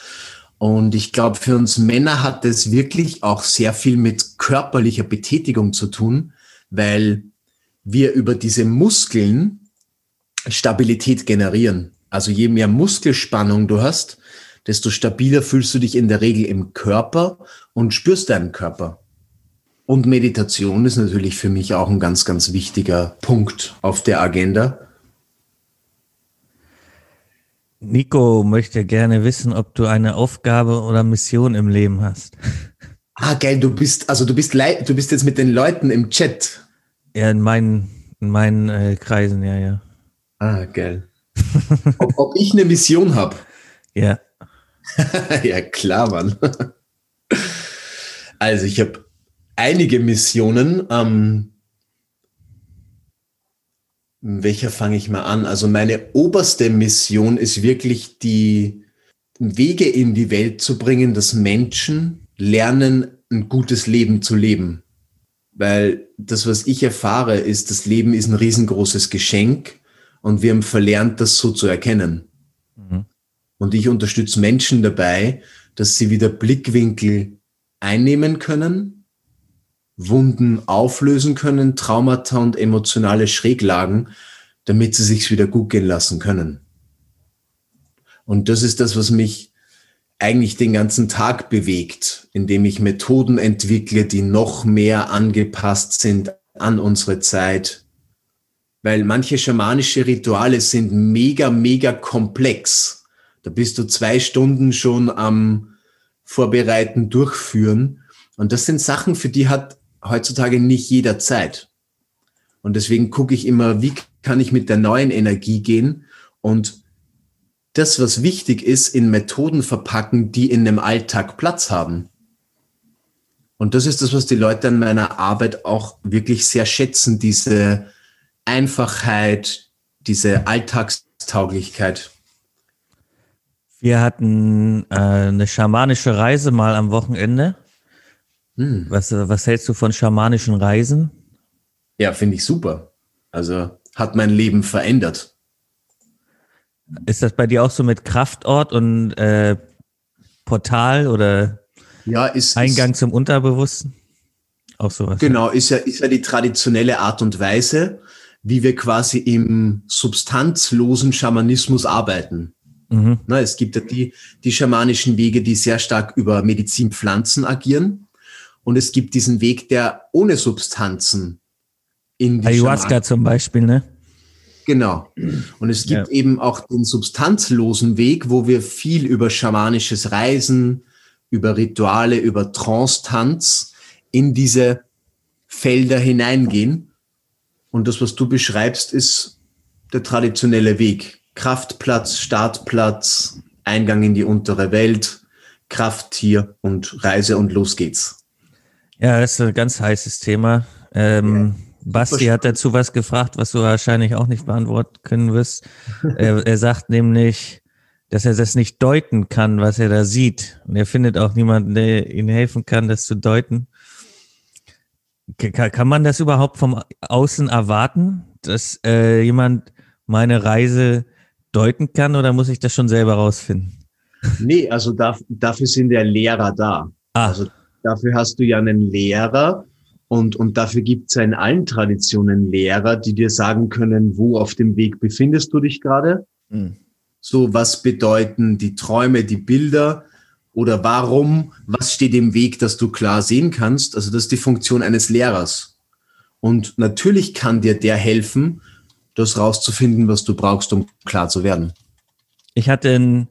[SPEAKER 2] Und ich glaube, für uns Männer hat das wirklich auch sehr viel mit körperlicher Betätigung zu tun, weil wir über diese Muskeln Stabilität generieren. Also je mehr Muskelspannung du hast, desto stabiler fühlst du dich in der Regel im Körper und spürst deinen Körper. Und Meditation ist natürlich für mich auch ein ganz, ganz wichtiger Punkt auf der Agenda.
[SPEAKER 1] Nico möchte gerne wissen, ob du eine Aufgabe oder Mission im Leben hast. (laughs)
[SPEAKER 2] Ah, geil, du bist, also du bist, du bist jetzt mit den Leuten im Chat.
[SPEAKER 1] Ja, in meinen, in meinen äh, Kreisen, ja, ja.
[SPEAKER 2] Ah, geil. (laughs) ob, ob ich eine Mission habe? (laughs)
[SPEAKER 1] Ja.
[SPEAKER 2] ja, klar, Mann. Also ich habe einige Missionen. Ähm, welcher fange ich mal an? Also meine oberste Mission ist wirklich die Wege in die Welt zu bringen, dass Menschen lernen, ein gutes Leben zu leben. Weil das, was ich erfahre, ist, das Leben ist ein riesengroßes Geschenk und wir haben verlernt, das so zu erkennen. Mhm. Und ich unterstütze Menschen dabei, dass sie wieder Blickwinkel einnehmen können, Wunden auflösen können, Traumata und emotionale Schräglagen, damit sie sich wieder gut gehen lassen können. Und das ist das, was mich eigentlich den ganzen Tag bewegt, indem ich Methoden entwickle, die noch mehr angepasst sind an unsere Zeit. Weil manche schamanische Rituale sind mega, mega komplex. Da bist du zwei Stunden schon am Vorbereiten, Durchführen. Und das sind Sachen, für die hat heutzutage nicht jeder Zeit. Und deswegen gucke ich immer, wie kann ich mit der neuen Energie gehen und das, was wichtig ist, in Methoden verpacken, die in dem Alltag Platz haben. Und das ist das, was die Leute an meiner Arbeit auch wirklich sehr schätzen, diese Einfachheit, diese Alltagstauglichkeit.
[SPEAKER 1] Wir hatten äh, eine schamanische Reise mal am Wochenende. Hm. Was, was hältst du von schamanischen Reisen?
[SPEAKER 2] Ja, finde ich super. Also hat mein Leben verändert.
[SPEAKER 1] Ist das bei dir auch so mit Kraftort und äh, Portal oder
[SPEAKER 2] ja, ist,
[SPEAKER 1] Eingang ist, zum Unterbewussten?
[SPEAKER 2] Auch sowas. Genau, ist ja, ist ja die traditionelle Art und Weise, wie wir quasi im substanzlosen Schamanismus arbeiten. Mhm. Na, es gibt ja die, die schamanischen Wege, die sehr stark über Medizinpflanzen agieren. Und es gibt diesen Weg, der ohne Substanzen
[SPEAKER 1] in die Ayahuasca Schaman zum Beispiel, ne?
[SPEAKER 2] Genau. Und es gibt ja. eben auch den substanzlosen Weg, wo wir viel über schamanisches Reisen, über Rituale, über Trance-Tanz in diese Felder hineingehen. Und das, was du beschreibst, ist der traditionelle Weg. Kraftplatz, Startplatz, Eingang in die untere Welt, Krafttier und Reise und los geht's.
[SPEAKER 1] Ja, das ist ein ganz heißes Thema. Ähm, ja Basti hat dazu was gefragt, was du wahrscheinlich auch nicht beantworten können wirst. (laughs) er, er sagt nämlich, dass er das nicht deuten kann, was er da sieht. Und er findet auch niemanden, der ihm helfen kann, das zu deuten. Kann man das überhaupt vom Außen erwarten, dass äh, jemand meine Reise deuten kann oder muss ich das schon selber rausfinden?
[SPEAKER 2] Nee, also da, dafür sind ja Lehrer da. Ah. Also dafür hast du ja einen Lehrer, und, und dafür gibt es ja in allen Traditionen Lehrer, die dir sagen können, wo auf dem Weg befindest du dich gerade. Mhm. So, was bedeuten die Träume, die Bilder oder warum, was steht im Weg, dass du klar sehen kannst. Also das ist die Funktion eines Lehrers. Und natürlich kann dir der helfen, das rauszufinden, was du brauchst, um klar zu werden.
[SPEAKER 1] Ich hatte ein,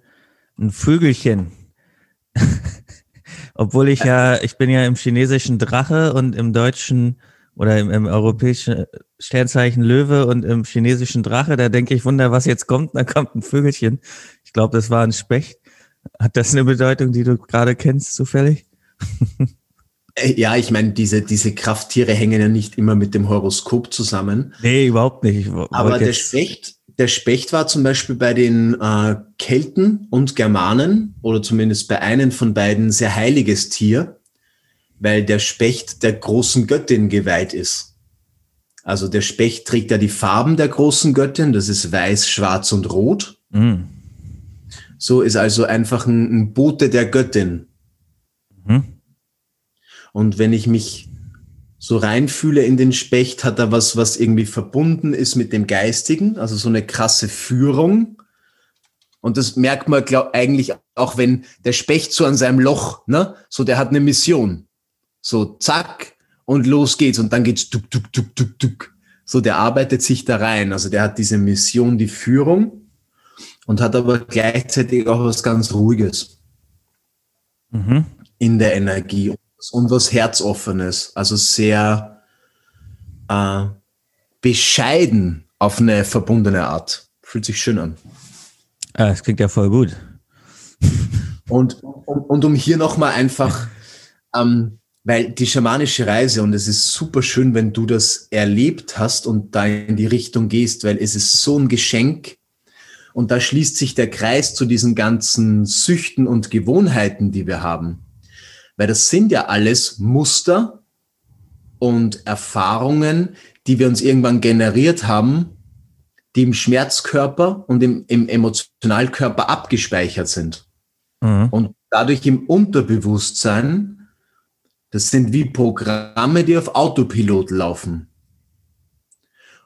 [SPEAKER 1] ein Vögelchen. (laughs) Obwohl ich ja, ich bin ja im chinesischen Drache und im deutschen oder im, im europäischen Sternzeichen Löwe und im chinesischen Drache, da denke ich, wunder, was jetzt kommt, da kommt ein Vögelchen. Ich glaube, das war ein Specht. Hat das eine Bedeutung, die du gerade kennst, zufällig? (laughs)
[SPEAKER 2] Äh, ja, ich meine, diese, diese Krafttiere hängen ja nicht immer mit dem Horoskop zusammen.
[SPEAKER 1] Nee, überhaupt nicht.
[SPEAKER 2] Aber der Specht, der Specht war zum Beispiel bei den äh, Kelten und Germanen oder zumindest bei einem von beiden sehr heiliges Tier, weil der Specht der großen Göttin geweiht ist. Also der Specht trägt ja die Farben der großen Göttin, das ist weiß, schwarz und rot. Mhm. So ist also einfach ein, ein Bote der Göttin. Mhm. Und wenn ich mich so reinfühle in den Specht, hat er was, was irgendwie verbunden ist mit dem Geistigen, also so eine krasse Führung. Und das merkt man, glaub, eigentlich auch, wenn der Specht so an seinem Loch, ne, so der hat eine Mission. So zack und los geht's und dann geht's tuk, tuk, tuk, tuk, tuk. So der arbeitet sich da rein. Also der hat diese Mission, die Führung und hat aber gleichzeitig auch was ganz Ruhiges mhm. in der Energie und was Herzoffenes, also sehr äh, bescheiden auf eine verbundene Art. Fühlt sich schön an.
[SPEAKER 1] Ah, das klingt ja voll gut.
[SPEAKER 2] Und, und, und um hier nochmal einfach ähm, Weil die schamanische Reise, und es ist super schön, wenn du das erlebt hast und da in die Richtung gehst, weil es ist so ein Geschenk. Und da schließt sich der Kreis zu diesen ganzen Süchten und Gewohnheiten, die wir haben. Weil das sind ja alles Muster und Erfahrungen, die wir uns irgendwann generiert haben, die im Schmerzkörper und im, im Emotionalkörper abgespeichert sind. Mhm. Und dadurch im Unterbewusstsein, das sind wie Programme, die auf Autopilot laufen.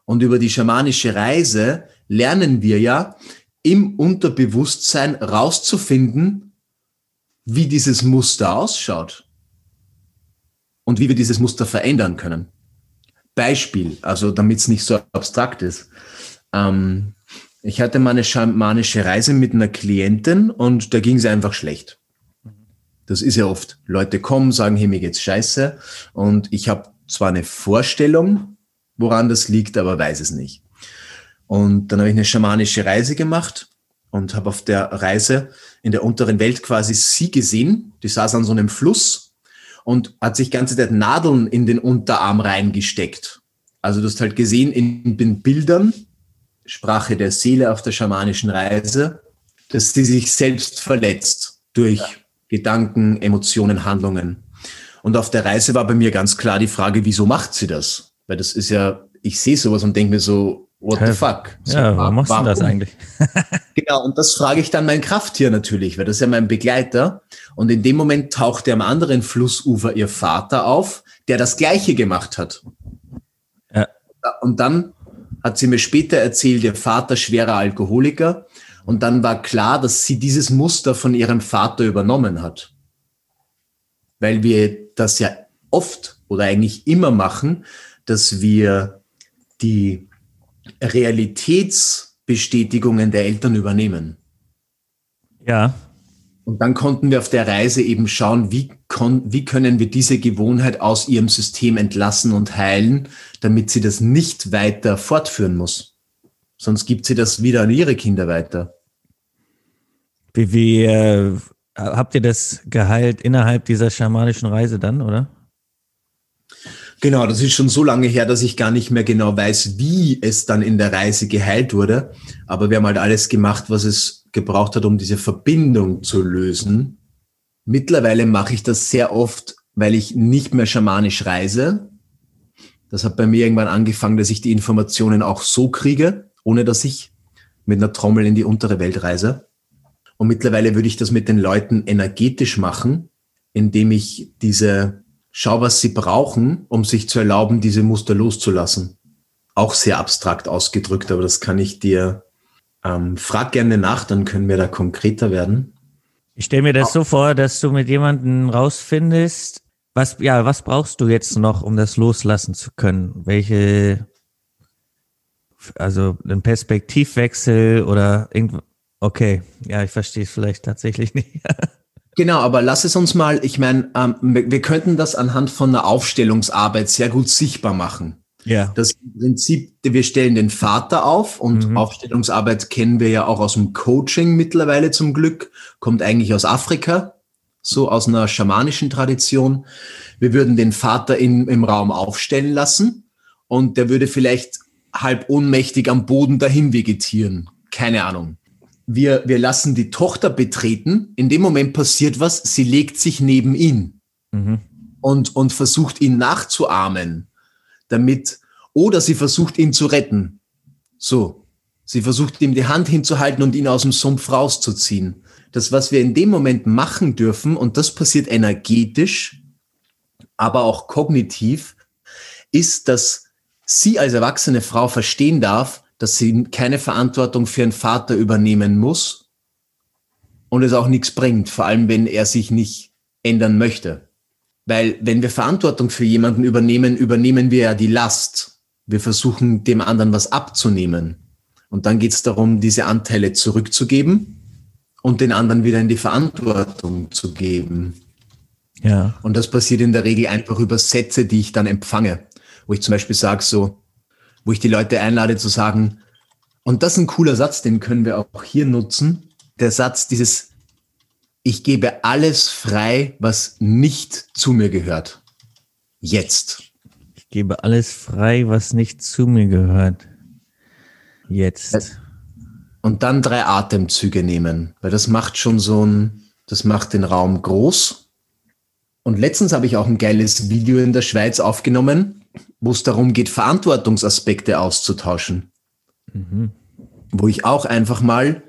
[SPEAKER 2] Und über die schamanische Reise lernen wir ja im Unterbewusstsein rauszufinden, wie dieses Muster ausschaut und wie wir dieses Muster verändern können. Beispiel, also damit es nicht so abstrakt ist. Ähm, ich hatte mal eine schamanische Reise mit einer Klientin und da ging es einfach schlecht. Das ist ja oft. Leute kommen, sagen, hey, mir geht's scheiße. Und ich habe zwar eine Vorstellung, woran das liegt, aber weiß es nicht. Und dann habe ich eine schamanische Reise gemacht und habe auf der Reise in der unteren Welt quasi sie gesehen. Die saß an so einem Fluss und hat sich ganze Zeit Nadeln in den Unterarm reingesteckt. Also du hast halt gesehen in den Bildern, Sprache der Seele auf der schamanischen Reise, dass sie sich selbst verletzt durch ja. Gedanken, Emotionen, Handlungen. Und auf der Reise war bei mir ganz klar die Frage, wieso macht sie das? Weil das ist ja, ich sehe sowas und denke mir so, what the fuck? So,
[SPEAKER 1] ja, warum machst du das eigentlich? (laughs)
[SPEAKER 2] genau, und das frage ich dann mein Krafttier natürlich, weil das ist ja mein Begleiter. Und in dem Moment tauchte am anderen Flussufer ihr Vater auf, der das Gleiche gemacht hat. Ja. Und dann hat sie mir später erzählt, ihr Vater schwerer Alkoholiker. Und dann war klar, dass sie dieses Muster von ihrem Vater übernommen hat. Weil wir das ja oft oder eigentlich immer machen, dass wir die Realitätsbestätigungen der Eltern übernehmen.
[SPEAKER 1] Ja.
[SPEAKER 2] Und dann konnten wir auf der Reise eben schauen, wie, wie können wir diese Gewohnheit aus ihrem System entlassen und heilen, damit sie das nicht weiter fortführen muss. Sonst gibt sie das wieder an ihre Kinder weiter.
[SPEAKER 1] Wie, wie äh, habt ihr das geheilt innerhalb dieser schamanischen Reise dann, oder?
[SPEAKER 2] Genau, das ist schon so lange her, dass ich gar nicht mehr genau weiß, wie es dann in der Reise geheilt wurde. Aber wir haben halt alles gemacht, was es gebraucht hat, um diese Verbindung zu lösen. Mittlerweile mache ich das sehr oft, weil ich nicht mehr schamanisch reise. Das hat bei mir irgendwann angefangen, dass ich die Informationen auch so kriege, ohne dass ich mit einer Trommel in die untere Welt reise. Und mittlerweile würde ich das mit den Leuten energetisch machen, indem ich diese schau, was sie brauchen, um sich zu erlauben, diese Muster loszulassen. Auch sehr abstrakt ausgedrückt, aber das kann ich dir. Ähm, frag gerne nach, dann können wir da konkreter werden.
[SPEAKER 1] Ich stelle mir das so vor, dass du mit jemandem rausfindest, was, ja, was brauchst du jetzt noch, um das loslassen zu können? Welche, also ein Perspektivwechsel oder irgend, okay, ja, ich verstehe es vielleicht tatsächlich (laughs) nicht.
[SPEAKER 2] Genau, aber lass es uns mal, ich meine, ähm, wir könnten das anhand von einer Aufstellungsarbeit sehr gut sichtbar machen. Ja. Das Prinzip, wir stellen den Vater auf und mhm. Aufstellungsarbeit kennen wir ja auch aus dem Coaching mittlerweile zum Glück, kommt eigentlich aus Afrika, so aus einer schamanischen Tradition. Wir würden den Vater in, im Raum aufstellen lassen und der würde vielleicht halb ohnmächtig am Boden dahin vegetieren. Keine Ahnung wir, wir lassen die Tochter betreten. In dem Moment passiert was, sie legt sich neben ihn mhm. und, und versucht ihn nachzuahmen, damit, oder sie versucht ihn zu retten. So. Sie versucht ihm die Hand hinzuhalten und ihn aus dem Sumpf rauszuziehen. Das, was wir in dem Moment machen dürfen, und das passiert energetisch, aber auch kognitiv, ist, dass sie als erwachsene Frau verstehen darf, dass sie keine Verantwortung für einen Vater übernehmen muss und es auch nichts bringt, vor allem wenn er sich nicht ändern möchte. Weil wenn wir Verantwortung für jemanden übernehmen, übernehmen wir ja die Last. Wir versuchen dem anderen was abzunehmen. Und dann geht es darum, diese Anteile zurückzugeben und den anderen wieder in die Verantwortung zu geben. Ja. Und das passiert in der Regel einfach über Sätze, die ich dann empfange, wo ich zum Beispiel sage so, wo ich die Leute einlade zu sagen, und das ist ein cooler Satz, den können wir auch hier nutzen. Der Satz dieses, ich gebe alles frei, was nicht zu mir gehört. Jetzt.
[SPEAKER 1] Ich gebe alles frei, was nicht zu mir gehört. Jetzt.
[SPEAKER 2] Und dann drei Atemzüge nehmen, weil das macht schon so ein, das macht den Raum groß. Und letztens habe ich auch ein geiles Video in der Schweiz aufgenommen, wo es darum geht, Verantwortungsaspekte auszutauschen. Mhm. Wo ich auch einfach mal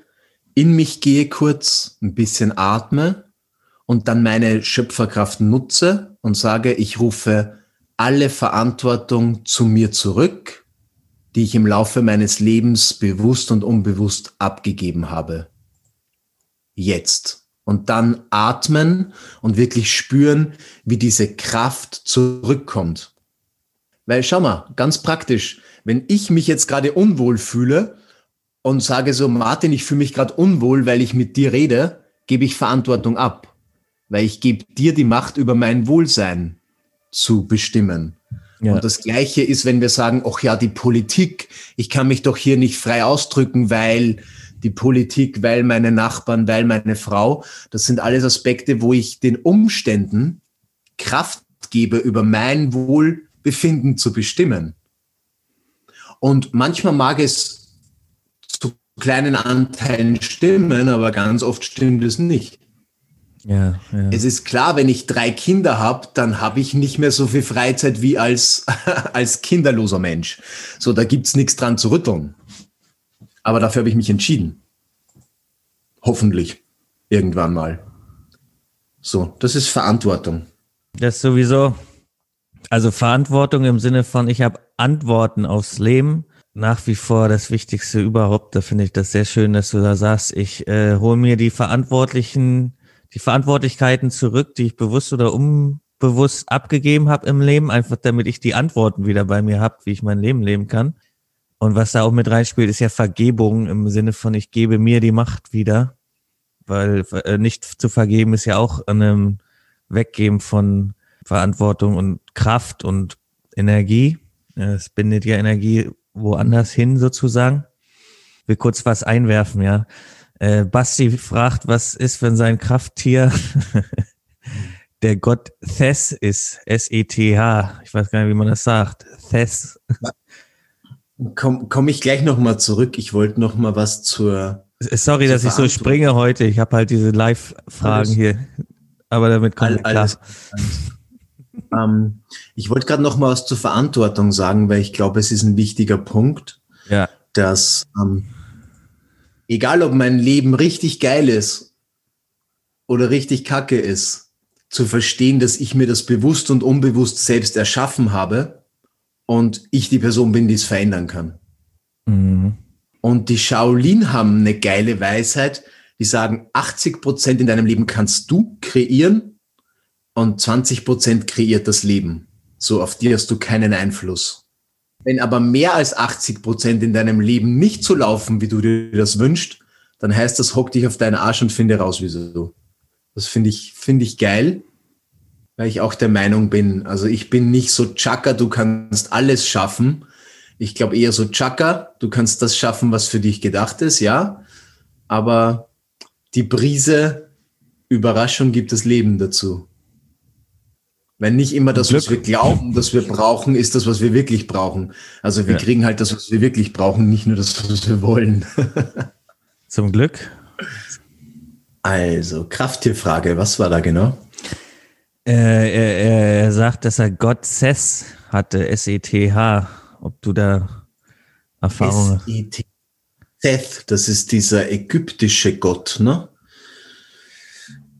[SPEAKER 2] in mich gehe kurz, ein bisschen atme und dann meine Schöpferkraft nutze und sage, ich rufe alle Verantwortung zu mir zurück, die ich im Laufe meines Lebens bewusst und unbewusst abgegeben habe. Jetzt. Und dann atmen und wirklich spüren, wie diese Kraft zurückkommt. Weil schau mal, ganz praktisch, wenn ich mich jetzt gerade unwohl fühle und sage so, Martin, ich fühle mich gerade unwohl, weil ich mit dir rede, gebe ich Verantwortung ab. Weil ich gebe dir die Macht über mein Wohlsein zu bestimmen. Ja. Und das Gleiche ist, wenn wir sagen, ach ja, die Politik, ich kann mich doch hier nicht frei ausdrücken, weil die Politik, weil meine Nachbarn, weil meine Frau, das sind alles Aspekte, wo ich den Umständen Kraft gebe, über mein Wohlbefinden zu bestimmen. Und manchmal mag es zu kleinen Anteilen stimmen, aber ganz oft stimmt es nicht. Ja, ja. Es ist klar, wenn ich drei Kinder habe, dann habe ich nicht mehr so viel Freizeit wie als, (laughs) als kinderloser Mensch. So, da gibt's nichts dran zu rütteln. Aber dafür habe ich mich entschieden. Hoffentlich. Irgendwann mal. So, das ist Verantwortung.
[SPEAKER 1] Das sowieso, also Verantwortung im Sinne von, ich habe Antworten aufs Leben. Nach wie vor das Wichtigste überhaupt. Da finde ich das sehr schön, dass du da sagst, ich äh, hole mir die Verantwortlichen die Verantwortlichkeiten zurück, die ich bewusst oder unbewusst abgegeben habe im Leben, einfach damit ich die Antworten wieder bei mir habe, wie ich mein Leben leben kann. Und was da auch mit reinspielt, ist ja Vergebung im Sinne von, ich gebe mir die Macht wieder, weil äh, nicht zu vergeben ist ja auch einem Weggeben von Verantwortung und Kraft und Energie. Es bindet ja Energie woanders hin sozusagen. Ich will kurz was einwerfen, ja. Äh, Basti fragt, was ist, wenn sein Krafttier (laughs) der Gott Thes ist? S-E-T-H. Ich weiß gar nicht, wie man das sagt. Thes.
[SPEAKER 2] Komme komm ich gleich nochmal zurück. Ich wollte nochmal was zur.
[SPEAKER 1] Sorry, zur dass ich so springe heute. Ich habe halt diese Live-Fragen hier. Aber damit komme ich klar. Alles,
[SPEAKER 2] ähm, ich wollte gerade nochmal was zur Verantwortung sagen, weil ich glaube, es ist ein wichtiger Punkt, ja. dass ähm, egal ob mein Leben richtig geil ist oder richtig kacke ist, zu verstehen, dass ich mir das bewusst und unbewusst selbst erschaffen habe und ich die Person bin, die es verändern kann. Mhm. Und die Shaolin haben eine geile Weisheit, die sagen, 80 Prozent in deinem Leben kannst du kreieren und 20 Prozent kreiert das Leben. So auf dir hast du keinen Einfluss. Wenn aber mehr als 80 Prozent in deinem Leben nicht so laufen, wie du dir das wünschst, dann heißt das, hock dich auf deinen Arsch und finde raus, wieso. Das finde ich, finde ich geil, weil ich auch der Meinung bin, also ich bin nicht so Chaka, du kannst alles schaffen. Ich glaube eher so Chaka, du kannst das schaffen, was für dich gedacht ist, ja. Aber die Brise Überraschung gibt das Leben dazu. Weil nicht immer das, was wir glauben, dass wir brauchen, ist das, was wir wirklich brauchen. Also wir ja. kriegen halt das, was wir wirklich brauchen, nicht nur das, was wir wollen. (laughs)
[SPEAKER 1] Zum Glück.
[SPEAKER 2] Also, Krafttierfrage, was war da genau?
[SPEAKER 1] Äh, er, er, sagt, dass er Gott Seth hatte, S-E-T-H. Ob du da Erfahrungen hast?
[SPEAKER 2] Seth, das ist dieser ägyptische Gott, ne?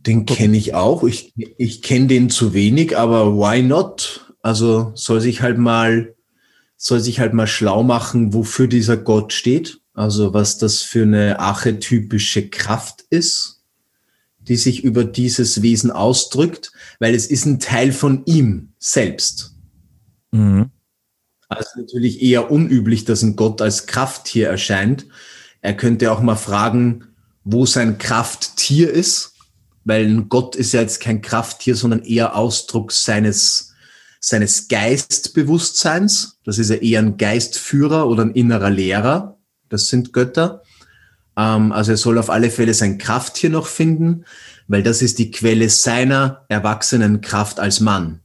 [SPEAKER 2] Den kenne ich auch. Ich, ich kenne den zu wenig, aber why not? Also soll sich halt mal, soll sich halt mal schlau machen, wofür dieser Gott steht. Also was das für eine archetypische Kraft ist, die sich über dieses Wesen ausdrückt, weil es ist ein Teil von ihm selbst. Mhm. Also natürlich eher unüblich, dass ein Gott als Krafttier erscheint. Er könnte auch mal fragen, wo sein Krafttier ist weil ein Gott ist ja jetzt kein Krafttier, sondern eher Ausdruck seines, seines Geistbewusstseins. Das ist ja eher ein Geistführer oder ein innerer Lehrer. Das sind Götter. Ähm, also er soll auf alle Fälle sein Krafttier noch finden, weil das ist die Quelle seiner erwachsenen Kraft als Mann.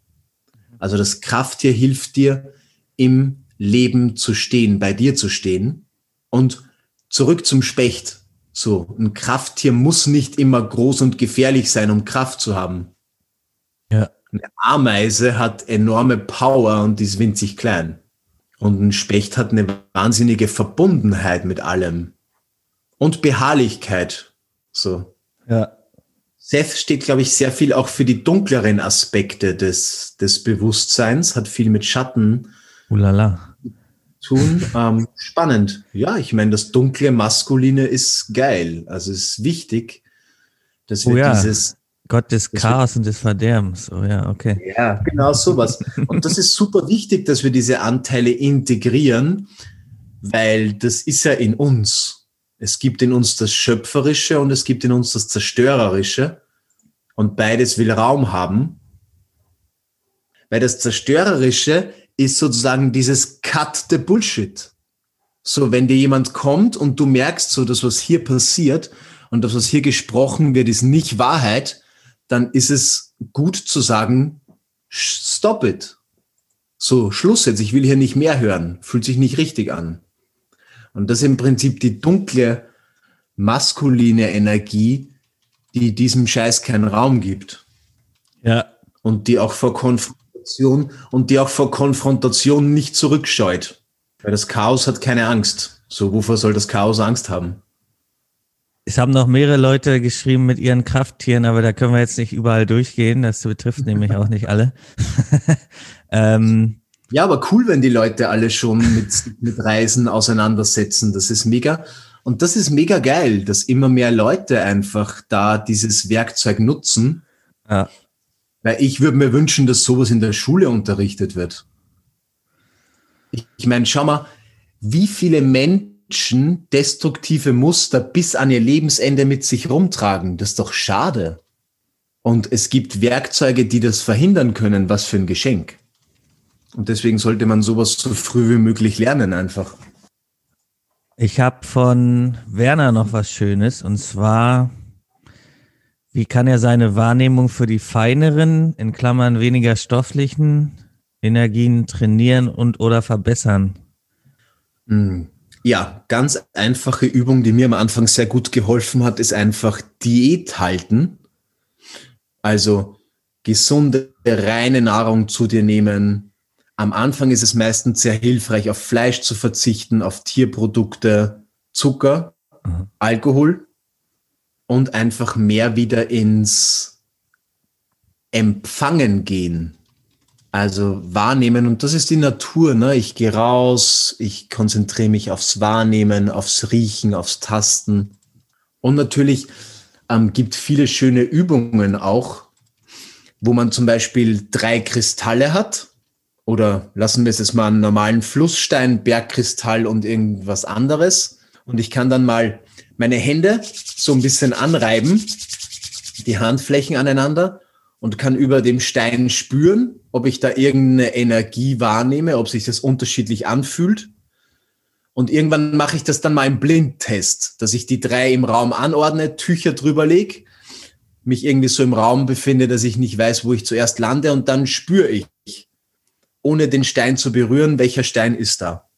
[SPEAKER 2] Also das Krafttier hilft dir, im Leben zu stehen, bei dir zu stehen. Und zurück zum Specht. So, ein Krafttier muss nicht immer groß und gefährlich sein, um Kraft zu haben. Ja. Eine Ameise hat enorme Power und ist winzig klein. Und ein Specht hat eine wahnsinnige Verbundenheit mit allem. Und Beharrlichkeit. So. Ja. Seth steht, glaube ich, sehr viel auch für die dunkleren Aspekte des, des Bewusstseins, hat viel mit Schatten
[SPEAKER 1] Ulala.
[SPEAKER 2] Tun. Ähm, spannend. Ja, ich meine, das dunkle Maskuline ist geil. Also es ist wichtig, dass wir oh ja. dieses
[SPEAKER 1] Gott des Chaos und des Verderbens. Oh ja, okay.
[SPEAKER 2] Ja, genau sowas. Und das ist super wichtig, dass wir diese Anteile integrieren, weil das ist ja in uns. Es gibt in uns das Schöpferische und es gibt in uns das Zerstörerische. Und beides will Raum haben. Weil das Zerstörerische ist sozusagen dieses Cut the Bullshit. So, wenn dir jemand kommt und du merkst so, dass was hier passiert und das, was hier gesprochen wird, ist nicht Wahrheit, dann ist es gut zu sagen, stop it. So, Schluss jetzt, ich will hier nicht mehr hören, fühlt sich nicht richtig an. Und das ist im Prinzip die dunkle, maskuline Energie, die diesem Scheiß keinen Raum gibt. Ja. Und die auch vor Konfrontation und die auch vor Konfrontation nicht zurückscheut. Weil das Chaos hat keine Angst. So, wovor soll das Chaos Angst haben?
[SPEAKER 1] Es haben noch mehrere Leute geschrieben mit ihren Krafttieren, aber da können wir jetzt nicht überall durchgehen. Das betrifft nämlich auch nicht alle. (laughs)
[SPEAKER 2] ähm, ja, aber cool, wenn die Leute alle schon mit, (laughs) mit Reisen auseinandersetzen. Das ist mega. Und das ist mega geil, dass immer mehr Leute einfach da dieses Werkzeug nutzen. Ja. Weil ich würde mir wünschen, dass sowas in der Schule unterrichtet wird. Ich, ich meine, schau mal, wie viele Menschen destruktive Muster bis an ihr Lebensende mit sich rumtragen. Das ist doch schade. Und es gibt Werkzeuge, die das verhindern können. Was für ein Geschenk. Und deswegen sollte man sowas so früh wie möglich lernen einfach.
[SPEAKER 1] Ich habe von Werner noch was Schönes und zwar, wie kann er seine Wahrnehmung für die feineren, in Klammern weniger stofflichen Energien trainieren und oder verbessern?
[SPEAKER 2] Hm. Ja, ganz einfache Übung, die mir am Anfang sehr gut geholfen hat, ist einfach Diät halten. Also gesunde, reine Nahrung zu dir nehmen. Am Anfang ist es meistens sehr hilfreich, auf Fleisch zu verzichten, auf Tierprodukte, Zucker, mhm. Alkohol und einfach mehr wieder ins Empfangen gehen. Also wahrnehmen und das ist die Natur. Ne? Ich gehe raus, ich konzentriere mich aufs Wahrnehmen, aufs Riechen, aufs Tasten. Und natürlich ähm, gibt viele schöne Übungen auch, wo man zum Beispiel drei Kristalle hat. Oder lassen wir es jetzt mal einen normalen Flussstein, Bergkristall und irgendwas anderes. Und ich kann dann mal meine Hände so ein bisschen anreiben, die Handflächen aneinander und kann über dem Stein spüren, ob ich da irgendeine Energie wahrnehme, ob sich das unterschiedlich anfühlt. Und irgendwann mache ich das dann mal im Blindtest, dass ich die drei im Raum anordne, Tücher drüber lege, mich irgendwie so im Raum befinde, dass ich nicht weiß, wo ich zuerst lande und dann spüre ich, ohne den Stein zu berühren, welcher Stein ist da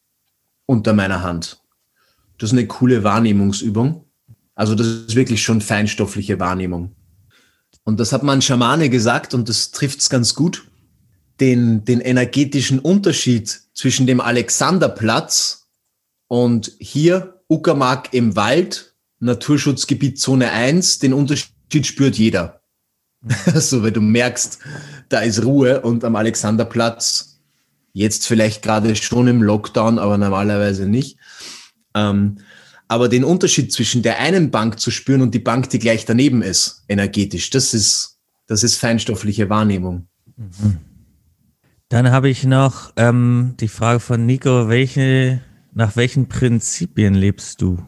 [SPEAKER 2] unter meiner Hand. Das ist eine coole Wahrnehmungsübung. Also das ist wirklich schon feinstoffliche Wahrnehmung. Und das hat man Schamane gesagt und das trifft es ganz gut. Den, den energetischen Unterschied zwischen dem Alexanderplatz und hier Uckermark im Wald, Naturschutzgebiet Zone 1, den Unterschied spürt jeder. (laughs) so, weil du merkst, da ist Ruhe und am Alexanderplatz, jetzt vielleicht gerade schon im Lockdown, aber normalerweise nicht. Ähm, aber den Unterschied zwischen der einen Bank zu spüren und die Bank, die gleich daneben ist, energetisch, das ist, das ist feinstoffliche Wahrnehmung. Mhm.
[SPEAKER 1] Dann habe ich noch ähm, die Frage von Nico, welche, nach welchen Prinzipien lebst du?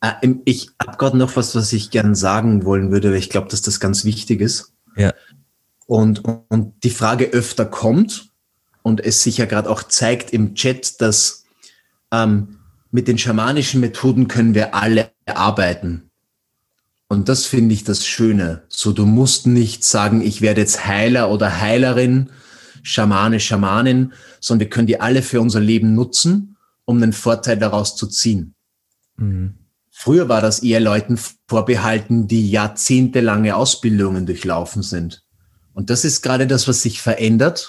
[SPEAKER 2] Ah, ich habe gerade noch was, was ich gern sagen wollen würde, weil ich glaube, dass das ganz wichtig ist. Ja. Und, und die Frage öfter kommt und es sich ja gerade auch zeigt im Chat, dass ähm, mit den schamanischen Methoden können wir alle arbeiten. Und das finde ich das Schöne. So, du musst nicht sagen, ich werde jetzt Heiler oder Heilerin, Schamane, Schamanin, sondern wir können die alle für unser Leben nutzen, um einen Vorteil daraus zu ziehen. Mhm. Früher war das eher Leuten vorbehalten, die jahrzehntelange Ausbildungen durchlaufen sind. Und das ist gerade das, was sich verändert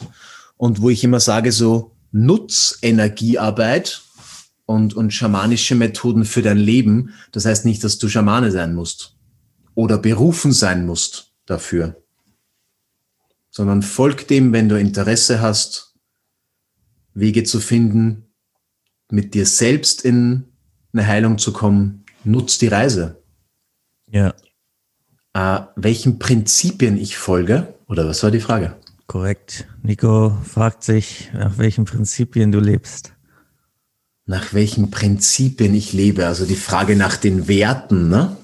[SPEAKER 2] und wo ich immer sage, so nutz Energiearbeit und, und schamanische Methoden für dein Leben. Das heißt nicht, dass du Schamane sein musst oder berufen sein musst dafür, sondern folg dem, wenn du Interesse hast, Wege zu finden, mit dir selbst in eine Heilung zu kommen, nutz die Reise.
[SPEAKER 1] Ja.
[SPEAKER 2] Äh, welchen Prinzipien ich folge, oder was war die Frage?
[SPEAKER 1] Korrekt. Nico fragt sich, nach welchen Prinzipien du lebst.
[SPEAKER 2] Nach welchen Prinzipien ich lebe, also die Frage nach den Werten. Ne?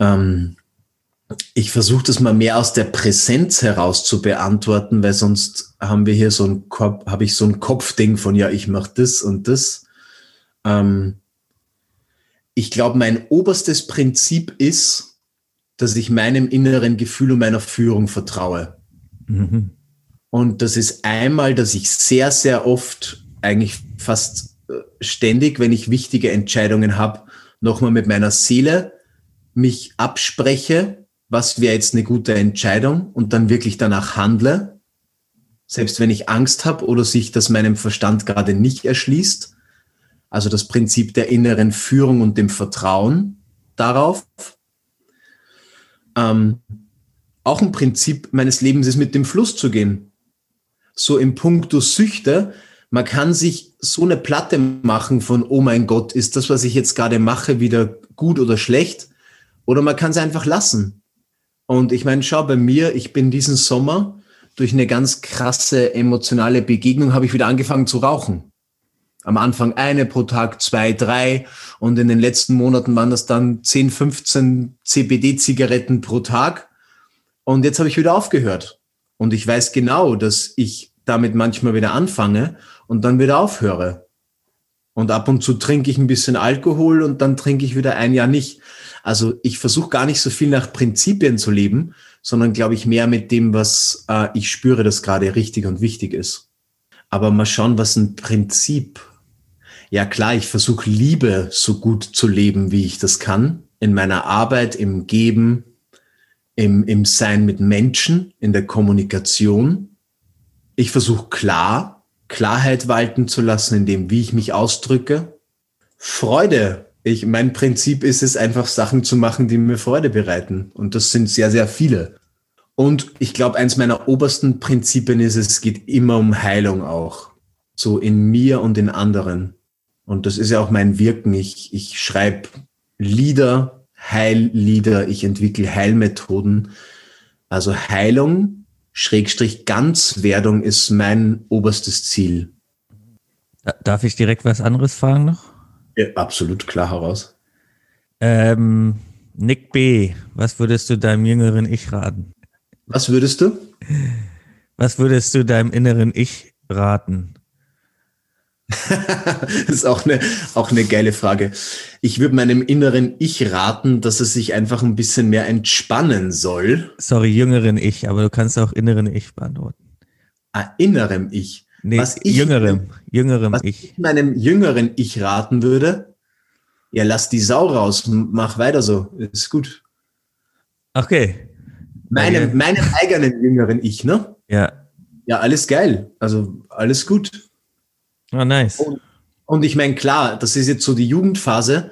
[SPEAKER 2] Ähm, ich versuche das mal mehr aus der Präsenz heraus zu beantworten, weil sonst haben wir hier so ein Kopf, habe ich so ein Kopfding von ja, ich mache das und das. Ähm, ich glaube, mein oberstes Prinzip ist, dass ich meinem inneren Gefühl und meiner Führung vertraue. Mhm. Und das ist einmal, dass ich sehr, sehr oft, eigentlich fast ständig, wenn ich wichtige Entscheidungen habe, nochmal mit meiner Seele mich abspreche, was wäre jetzt eine gute Entscheidung und dann wirklich danach handle, selbst wenn ich Angst habe oder sich das meinem Verstand gerade nicht erschließt. Also das Prinzip der inneren Führung und dem Vertrauen darauf. Ähm, auch ein Prinzip meines Lebens ist, mit dem Fluss zu gehen. So im Punkto Süchte, man kann sich so eine Platte machen von, oh mein Gott, ist das, was ich jetzt gerade mache, wieder gut oder schlecht? Oder man kann es einfach lassen. Und ich meine, schau bei mir, ich bin diesen Sommer durch eine ganz krasse emotionale Begegnung habe ich wieder angefangen zu rauchen am Anfang eine pro Tag, zwei, drei und in den letzten Monaten waren das dann 10, 15 CBD-Zigaretten pro Tag. Und jetzt habe ich wieder aufgehört. Und ich weiß genau, dass ich damit manchmal wieder anfange und dann wieder aufhöre. Und ab und zu trinke ich ein bisschen Alkohol und dann trinke ich wieder ein Jahr nicht. Also ich versuche gar nicht so viel nach Prinzipien zu leben, sondern glaube ich mehr mit dem, was äh, ich spüre, das gerade richtig und wichtig ist. Aber mal schauen, was ein Prinzip ja klar, ich versuche Liebe so gut zu leben, wie ich das kann. In meiner Arbeit, im Geben, im, im Sein mit Menschen, in der Kommunikation. Ich versuche klar, Klarheit walten zu lassen, in dem, wie ich mich ausdrücke. Freude. Ich, mein Prinzip ist es, einfach Sachen zu machen, die mir Freude bereiten. Und das sind sehr, sehr viele. Und ich glaube, eins meiner obersten Prinzipien ist, es geht immer um Heilung auch. So in mir und in anderen. Und das ist ja auch mein Wirken. Ich, ich schreibe Lieder, Heillieder, ich entwickle Heilmethoden. Also Heilung, Schrägstrich Ganzwerdung ist mein oberstes Ziel.
[SPEAKER 1] Darf ich direkt was anderes fragen noch?
[SPEAKER 2] Ja, absolut, klar heraus.
[SPEAKER 1] Ähm, Nick B., was würdest du deinem jüngeren Ich raten?
[SPEAKER 2] Was würdest du?
[SPEAKER 1] Was würdest du deinem inneren Ich raten?
[SPEAKER 2] Das (laughs) ist auch eine, auch eine geile Frage. Ich würde meinem inneren Ich raten, dass es sich einfach ein bisschen mehr entspannen soll.
[SPEAKER 1] Sorry, jüngeren Ich, aber du kannst auch inneren Ich beantworten.
[SPEAKER 2] Ah, innerem Ich.
[SPEAKER 1] Nee, was ich, jüngerem, jüngerem
[SPEAKER 2] was Ich. ich meinem jüngeren Ich raten würde, ja, lass die Sau raus, mach weiter so, ist gut.
[SPEAKER 1] Okay.
[SPEAKER 2] Meinem, meinem eigenen jüngeren Ich, ne?
[SPEAKER 1] Ja.
[SPEAKER 2] Ja, alles geil. Also alles gut.
[SPEAKER 1] Ah, nice.
[SPEAKER 2] Und, und ich meine, klar, das ist jetzt so die Jugendphase.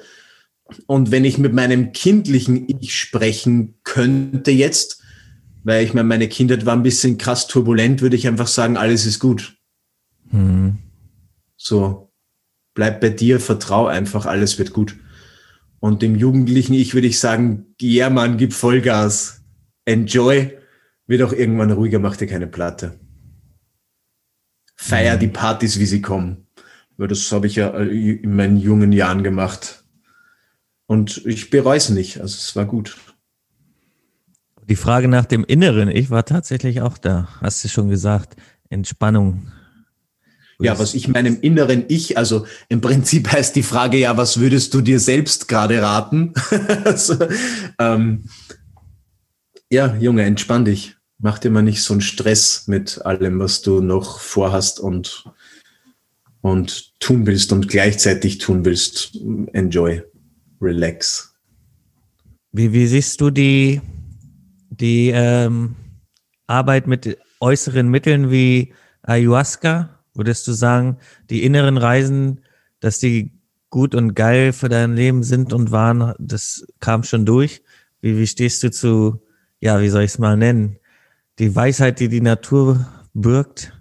[SPEAKER 2] Und wenn ich mit meinem kindlichen Ich sprechen könnte jetzt, weil ich meine, meine Kindheit war ein bisschen krass turbulent, würde ich einfach sagen, alles ist gut. Mhm. So, bleib bei dir, vertrau einfach, alles wird gut. Und dem jugendlichen Ich würde ich sagen, ja Mann, gib Vollgas, enjoy, wird auch irgendwann ruhiger, mach dir keine Platte feier die Partys, wie sie kommen. Weil das habe ich ja äh, in meinen jungen Jahren gemacht. Und ich bereue es nicht. Also es war gut.
[SPEAKER 1] Die Frage nach dem Inneren, ich war tatsächlich auch da. Hast du schon gesagt, Entspannung.
[SPEAKER 2] Ja, was ich meinem inneren Ich, also im Prinzip (laughs) heißt die Frage ja, was würdest du dir selbst gerade raten? (laughs) also, ähm, ja, Junge, entspann dich. Mach dir mal nicht so einen Stress mit allem, was du noch vorhast und, und tun willst und gleichzeitig tun willst. Enjoy, relax.
[SPEAKER 1] Wie, wie siehst du die, die ähm, Arbeit mit äußeren Mitteln wie Ayahuasca? Würdest du sagen, die inneren Reisen, dass die gut und geil für dein Leben sind und waren, das kam schon durch? Wie, wie stehst du zu, ja, wie soll ich es mal nennen? Die Weisheit, die die Natur birgt.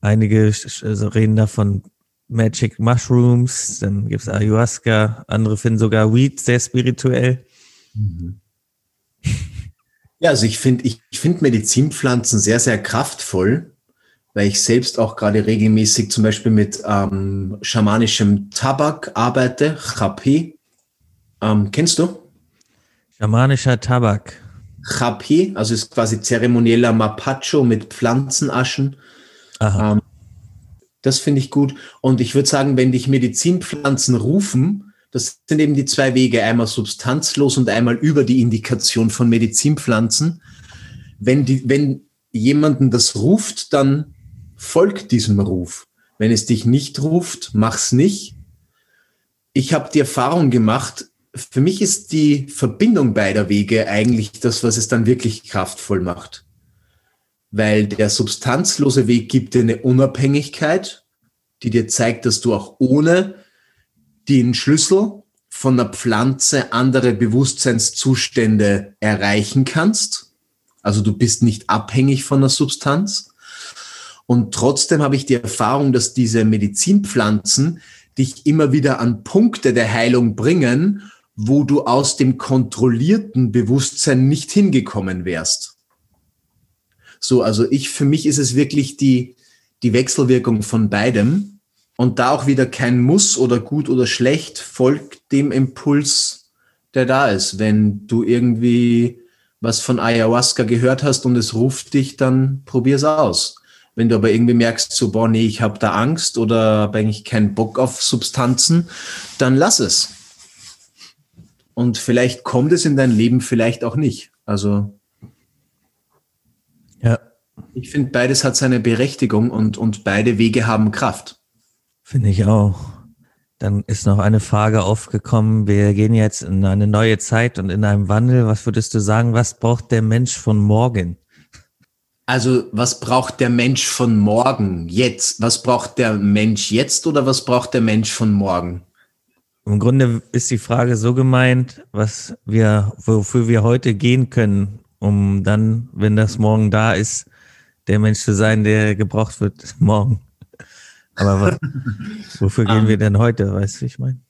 [SPEAKER 1] Einige also reden davon Magic Mushrooms, dann gibt es Ayahuasca, andere finden sogar Weed sehr spirituell. Mhm.
[SPEAKER 2] Ja, also ich finde ich, ich finde Medizinpflanzen sehr, sehr kraftvoll, weil ich selbst auch gerade regelmäßig zum Beispiel mit ähm, schamanischem Tabak arbeite, Chapi. Ähm, kennst du?
[SPEAKER 1] Schamanischer Tabak.
[SPEAKER 2] Chapi, also ist quasi zeremonieller Mapacho mit Pflanzenaschen. Ähm, das finde ich gut. Und ich würde sagen, wenn dich Medizinpflanzen rufen, das sind eben die zwei Wege, einmal substanzlos und einmal über die Indikation von Medizinpflanzen. Wenn, die, wenn jemanden das ruft, dann folgt diesem Ruf. Wenn es dich nicht ruft, mach's nicht. Ich habe die Erfahrung gemacht, für mich ist die Verbindung beider Wege eigentlich das, was es dann wirklich kraftvoll macht. Weil der substanzlose Weg gibt dir eine Unabhängigkeit, die dir zeigt, dass du auch ohne den Schlüssel von der Pflanze andere Bewusstseinszustände erreichen kannst. Also du bist nicht abhängig von der Substanz. Und trotzdem habe ich die Erfahrung, dass diese Medizinpflanzen dich immer wieder an Punkte der Heilung bringen, wo du aus dem kontrollierten Bewusstsein nicht hingekommen wärst. So, also ich, für mich ist es wirklich die, die Wechselwirkung von beidem. Und da auch wieder kein Muss oder gut oder schlecht, folgt dem Impuls, der da ist. Wenn du irgendwie was von Ayahuasca gehört hast und es ruft dich, dann probier's aus. Wenn du aber irgendwie merkst, so, boah, nee, ich habe da Angst oder habe eigentlich keinen Bock auf Substanzen, dann lass es. Und vielleicht kommt es in dein Leben, vielleicht auch nicht. Also, ja. Ich finde, beides hat seine Berechtigung und, und beide Wege haben Kraft.
[SPEAKER 1] Finde ich auch. Dann ist noch eine Frage aufgekommen. Wir gehen jetzt in eine neue Zeit und in einem Wandel. Was würdest du sagen, was braucht der Mensch von morgen?
[SPEAKER 2] Also, was braucht der Mensch von morgen jetzt? Was braucht der Mensch jetzt oder was braucht der Mensch von morgen?
[SPEAKER 1] Im Grunde ist die Frage so gemeint, was wir, wofür wir heute gehen können, um dann, wenn das morgen da ist, der Mensch zu sein, der gebraucht wird (laughs) morgen. Aber (laughs) wofür gehen um, wir ähm. denn heute? Weißt du, wie ich meine?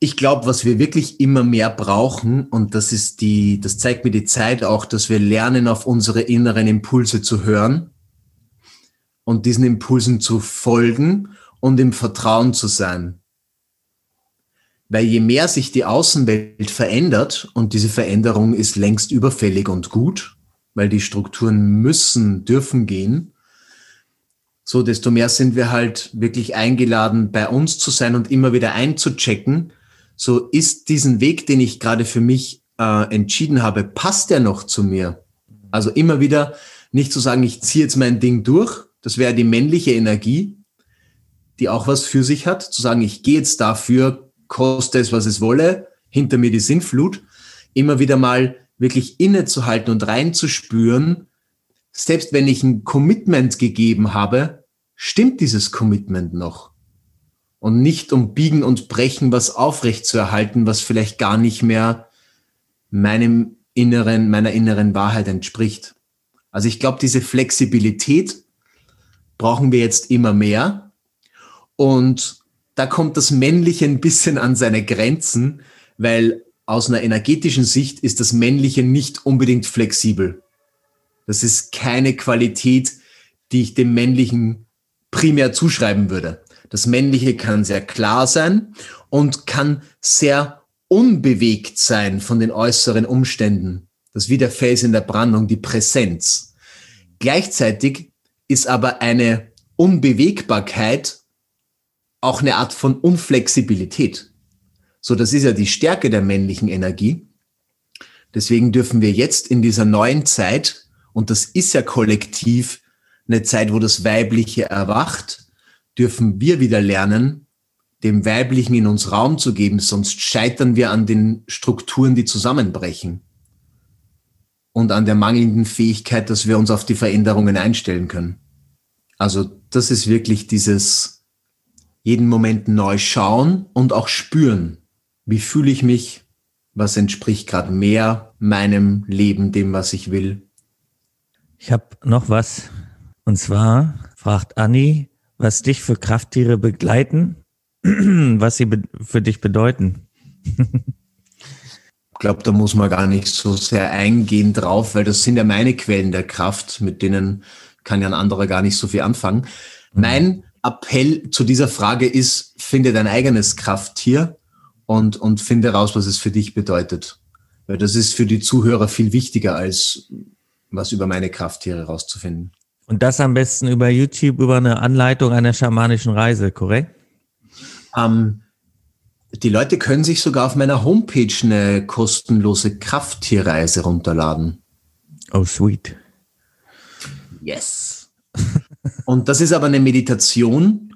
[SPEAKER 2] Ich glaube, was wir wirklich immer mehr brauchen, und das ist die, das zeigt mir die Zeit auch, dass wir lernen, auf unsere inneren Impulse zu hören und diesen Impulsen zu folgen und im Vertrauen zu sein. Weil je mehr sich die Außenwelt verändert, und diese Veränderung ist längst überfällig und gut, weil die Strukturen müssen, dürfen gehen, so desto mehr sind wir halt wirklich eingeladen, bei uns zu sein und immer wieder einzuchecken. So ist diesen Weg, den ich gerade für mich äh, entschieden habe, passt der noch zu mir? Also immer wieder nicht zu sagen, ich ziehe jetzt mein Ding durch. Das wäre die männliche Energie, die auch was für sich hat. Zu sagen, ich gehe jetzt dafür, koste es, was es wolle, hinter mir die Sinnflut. Immer wieder mal wirklich innezuhalten und reinzuspüren, selbst wenn ich ein Commitment gegeben habe, stimmt dieses Commitment noch? Und nicht um Biegen und Brechen was aufrecht zu erhalten, was vielleicht gar nicht mehr meinem inneren, meiner inneren Wahrheit entspricht. Also ich glaube, diese Flexibilität brauchen wir jetzt immer mehr. Und da kommt das Männliche ein bisschen an seine Grenzen, weil aus einer energetischen Sicht ist das Männliche nicht unbedingt flexibel. Das ist keine Qualität, die ich dem Männlichen primär zuschreiben würde. Das Männliche kann sehr klar sein und kann sehr unbewegt sein von den äußeren Umständen. Das ist wie der Fels in der Brandung, die Präsenz. Gleichzeitig ist aber eine Unbewegbarkeit auch eine Art von Unflexibilität. So, das ist ja die Stärke der männlichen Energie. Deswegen dürfen wir jetzt in dieser neuen Zeit und das ist ja kollektiv eine Zeit, wo das Weibliche erwacht, dürfen wir wieder lernen, dem Weiblichen in uns Raum zu geben, sonst scheitern wir an den Strukturen, die zusammenbrechen und an der mangelnden Fähigkeit, dass wir uns auf die Veränderungen einstellen können. Also das ist wirklich dieses jeden Moment neu schauen und auch spüren. Wie fühle ich mich? Was entspricht gerade mehr meinem Leben, dem, was ich will?
[SPEAKER 1] Ich habe noch was. Und zwar fragt Anni, was dich für Krafttiere begleiten, (clears throat) was sie für dich bedeuten.
[SPEAKER 2] Ich glaube, da muss man gar nicht so sehr eingehen drauf, weil das sind ja meine Quellen der Kraft, mit denen kann ja ein anderer gar nicht so viel anfangen. Mhm. Mein Appell zu dieser Frage ist, finde dein eigenes Krafttier und, und finde raus, was es für dich bedeutet. Weil das ist für die Zuhörer viel wichtiger, als was über meine Krafttiere rauszufinden.
[SPEAKER 1] Und das am besten über YouTube, über eine Anleitung einer schamanischen Reise, korrekt?
[SPEAKER 2] Ähm, die Leute können sich sogar auf meiner Homepage eine kostenlose Krafttierreise runterladen.
[SPEAKER 1] Oh, sweet.
[SPEAKER 2] Yes. (laughs) Und das ist aber eine Meditation,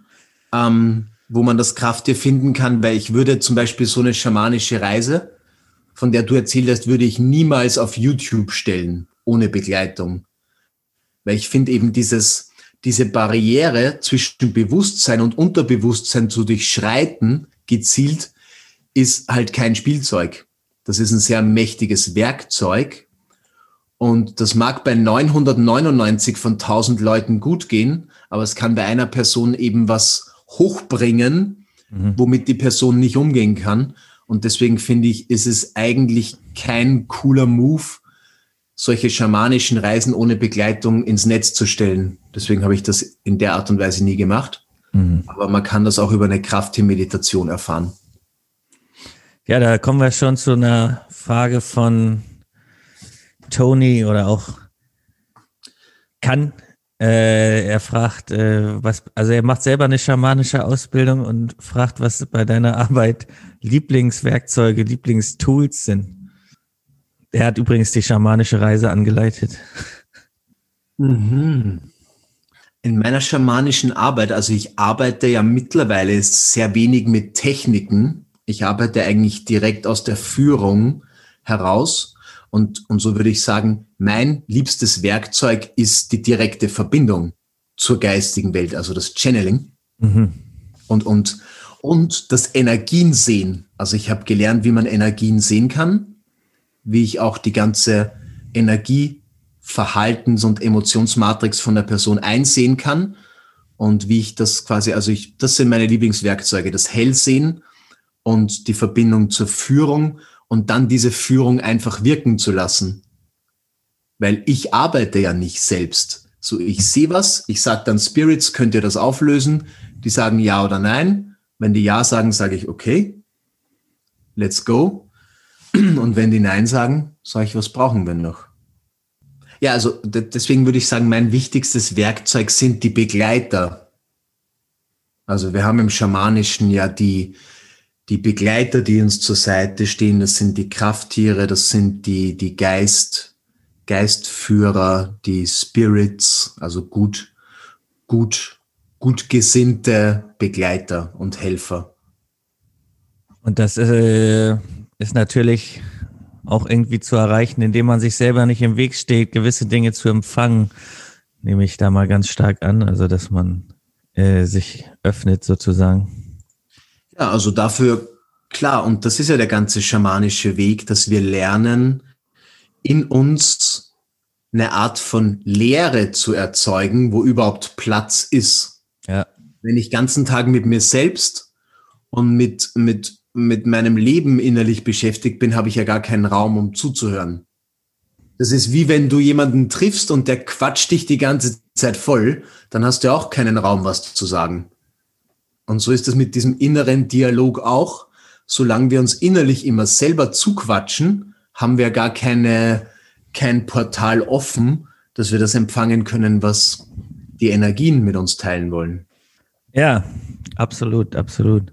[SPEAKER 2] ähm, wo man das Krafttier finden kann, weil ich würde zum Beispiel so eine schamanische Reise, von der du erzählt hast, würde ich niemals auf YouTube stellen, ohne Begleitung. Weil ich finde eben dieses, diese Barriere zwischen Bewusstsein und Unterbewusstsein zu durchschreiten, gezielt, ist halt kein Spielzeug. Das ist ein sehr mächtiges Werkzeug. Und das mag bei 999 von 1000 Leuten gut gehen, aber es kann bei einer Person eben was hochbringen, mhm. womit die Person nicht umgehen kann. Und deswegen finde ich, ist es eigentlich kein cooler Move, solche schamanischen Reisen ohne Begleitung ins Netz zu stellen. Deswegen habe ich das in der Art und Weise nie gemacht. Mhm. Aber man kann das auch über eine Krafttiermeditation erfahren.
[SPEAKER 1] Ja, da kommen wir schon zu einer Frage von Tony oder auch kann. Äh, er fragt, äh, was, also er macht selber eine schamanische Ausbildung und fragt, was bei deiner Arbeit Lieblingswerkzeuge, Lieblingstools sind. Er hat übrigens die schamanische Reise angeleitet.
[SPEAKER 2] Mhm. In meiner schamanischen Arbeit, also ich arbeite ja mittlerweile sehr wenig mit Techniken. Ich arbeite eigentlich direkt aus der Führung heraus. Und, und so würde ich sagen, mein liebstes Werkzeug ist die direkte Verbindung zur geistigen Welt, also das Channeling. Mhm. Und, und, und das Energiensehen. Also ich habe gelernt, wie man Energien sehen kann wie ich auch die ganze Energie, Verhaltens- und Emotionsmatrix von der Person einsehen kann und wie ich das quasi, also ich, das sind meine Lieblingswerkzeuge, das Hellsehen und die Verbindung zur Führung und dann diese Führung einfach wirken zu lassen. Weil ich arbeite ja nicht selbst. So, ich sehe was, ich sage dann Spirits, könnt ihr das auflösen? Die sagen ja oder nein. Wenn die ja sagen, sage ich okay, let's go. Und wenn die Nein sagen, sage ich, was brauchen wir noch? Ja, also deswegen würde ich sagen, mein wichtigstes Werkzeug sind die Begleiter. Also wir haben im Schamanischen ja die, die Begleiter, die uns zur Seite stehen. Das sind die Krafttiere, das sind die, die Geist, Geistführer, die Spirits, also gut, gut, gut gesinnte Begleiter und Helfer.
[SPEAKER 1] Und das äh, ist natürlich auch irgendwie zu erreichen, indem man sich selber nicht im Weg steht, gewisse Dinge zu empfangen, nehme ich da mal ganz stark an, also dass man äh, sich öffnet sozusagen.
[SPEAKER 2] Ja, also dafür klar, und das ist ja der ganze schamanische Weg, dass wir lernen, in uns eine Art von Leere zu erzeugen, wo überhaupt Platz ist. Ja. Wenn ich ganzen Tag mit mir selbst und mit, mit mit meinem Leben innerlich beschäftigt bin, habe ich ja gar keinen Raum, um zuzuhören. Das ist wie wenn du jemanden triffst und der quatscht dich die ganze Zeit voll, dann hast du auch keinen Raum, was zu sagen. Und so ist es mit diesem inneren Dialog auch. Solange wir uns innerlich immer selber zuquatschen, haben wir gar keine, kein Portal offen, dass wir das empfangen können, was die Energien mit uns teilen wollen.
[SPEAKER 1] Ja, absolut, absolut.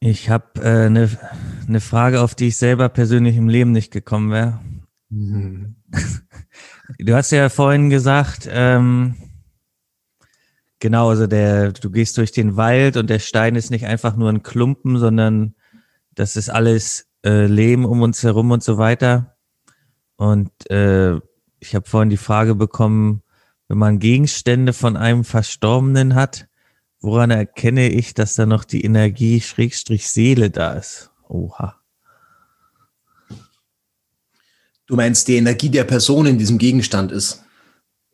[SPEAKER 1] Ich habe eine äh, ne Frage, auf die ich selber persönlich im Leben nicht gekommen wäre. Mhm. (laughs) Du hast ja vorhin gesagt, ähm, genau, also der, du gehst durch den Wald und der Stein ist nicht einfach nur ein Klumpen, sondern das ist alles äh, Leben um uns herum und so weiter. Und äh, ich habe vorhin die Frage bekommen, wenn man Gegenstände von einem Verstorbenen hat, woran erkenne ich, dass da noch die Energie Schrägstrich Seele da ist? Oha.
[SPEAKER 2] Du meinst, die Energie der Person in diesem Gegenstand ist?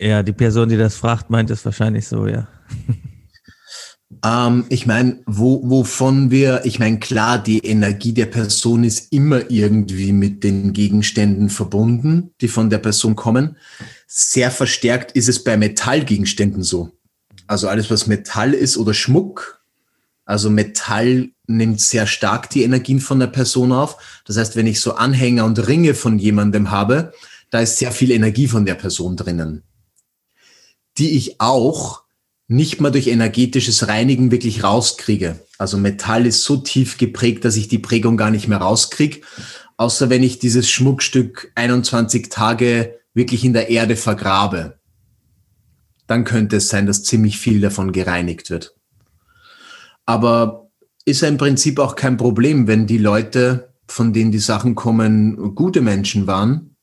[SPEAKER 1] Ja, die Person, die das fragt, meint es wahrscheinlich so, ja.
[SPEAKER 2] Ähm, ich meine, wo, wovon wir, ich meine, klar, die Energie der Person ist immer irgendwie mit den Gegenständen verbunden, die von der Person kommen. Sehr verstärkt ist es bei Metallgegenständen so. Also alles, was Metall ist oder Schmuck. Also Metall nimmt sehr stark die Energien von der Person auf. Das heißt, wenn ich so Anhänger und Ringe von jemandem habe, da ist sehr viel Energie von der Person drinnen, die ich auch nicht mal durch energetisches Reinigen wirklich rauskriege. Also Metall ist so tief geprägt, dass ich die Prägung gar nicht mehr rauskriege, außer wenn ich dieses Schmuckstück 21 Tage wirklich in der Erde vergrabe. Dann könnte es sein, dass ziemlich viel davon gereinigt wird. Aber ist ja im Prinzip auch kein Problem, wenn die Leute, von denen die Sachen kommen, gute Menschen waren,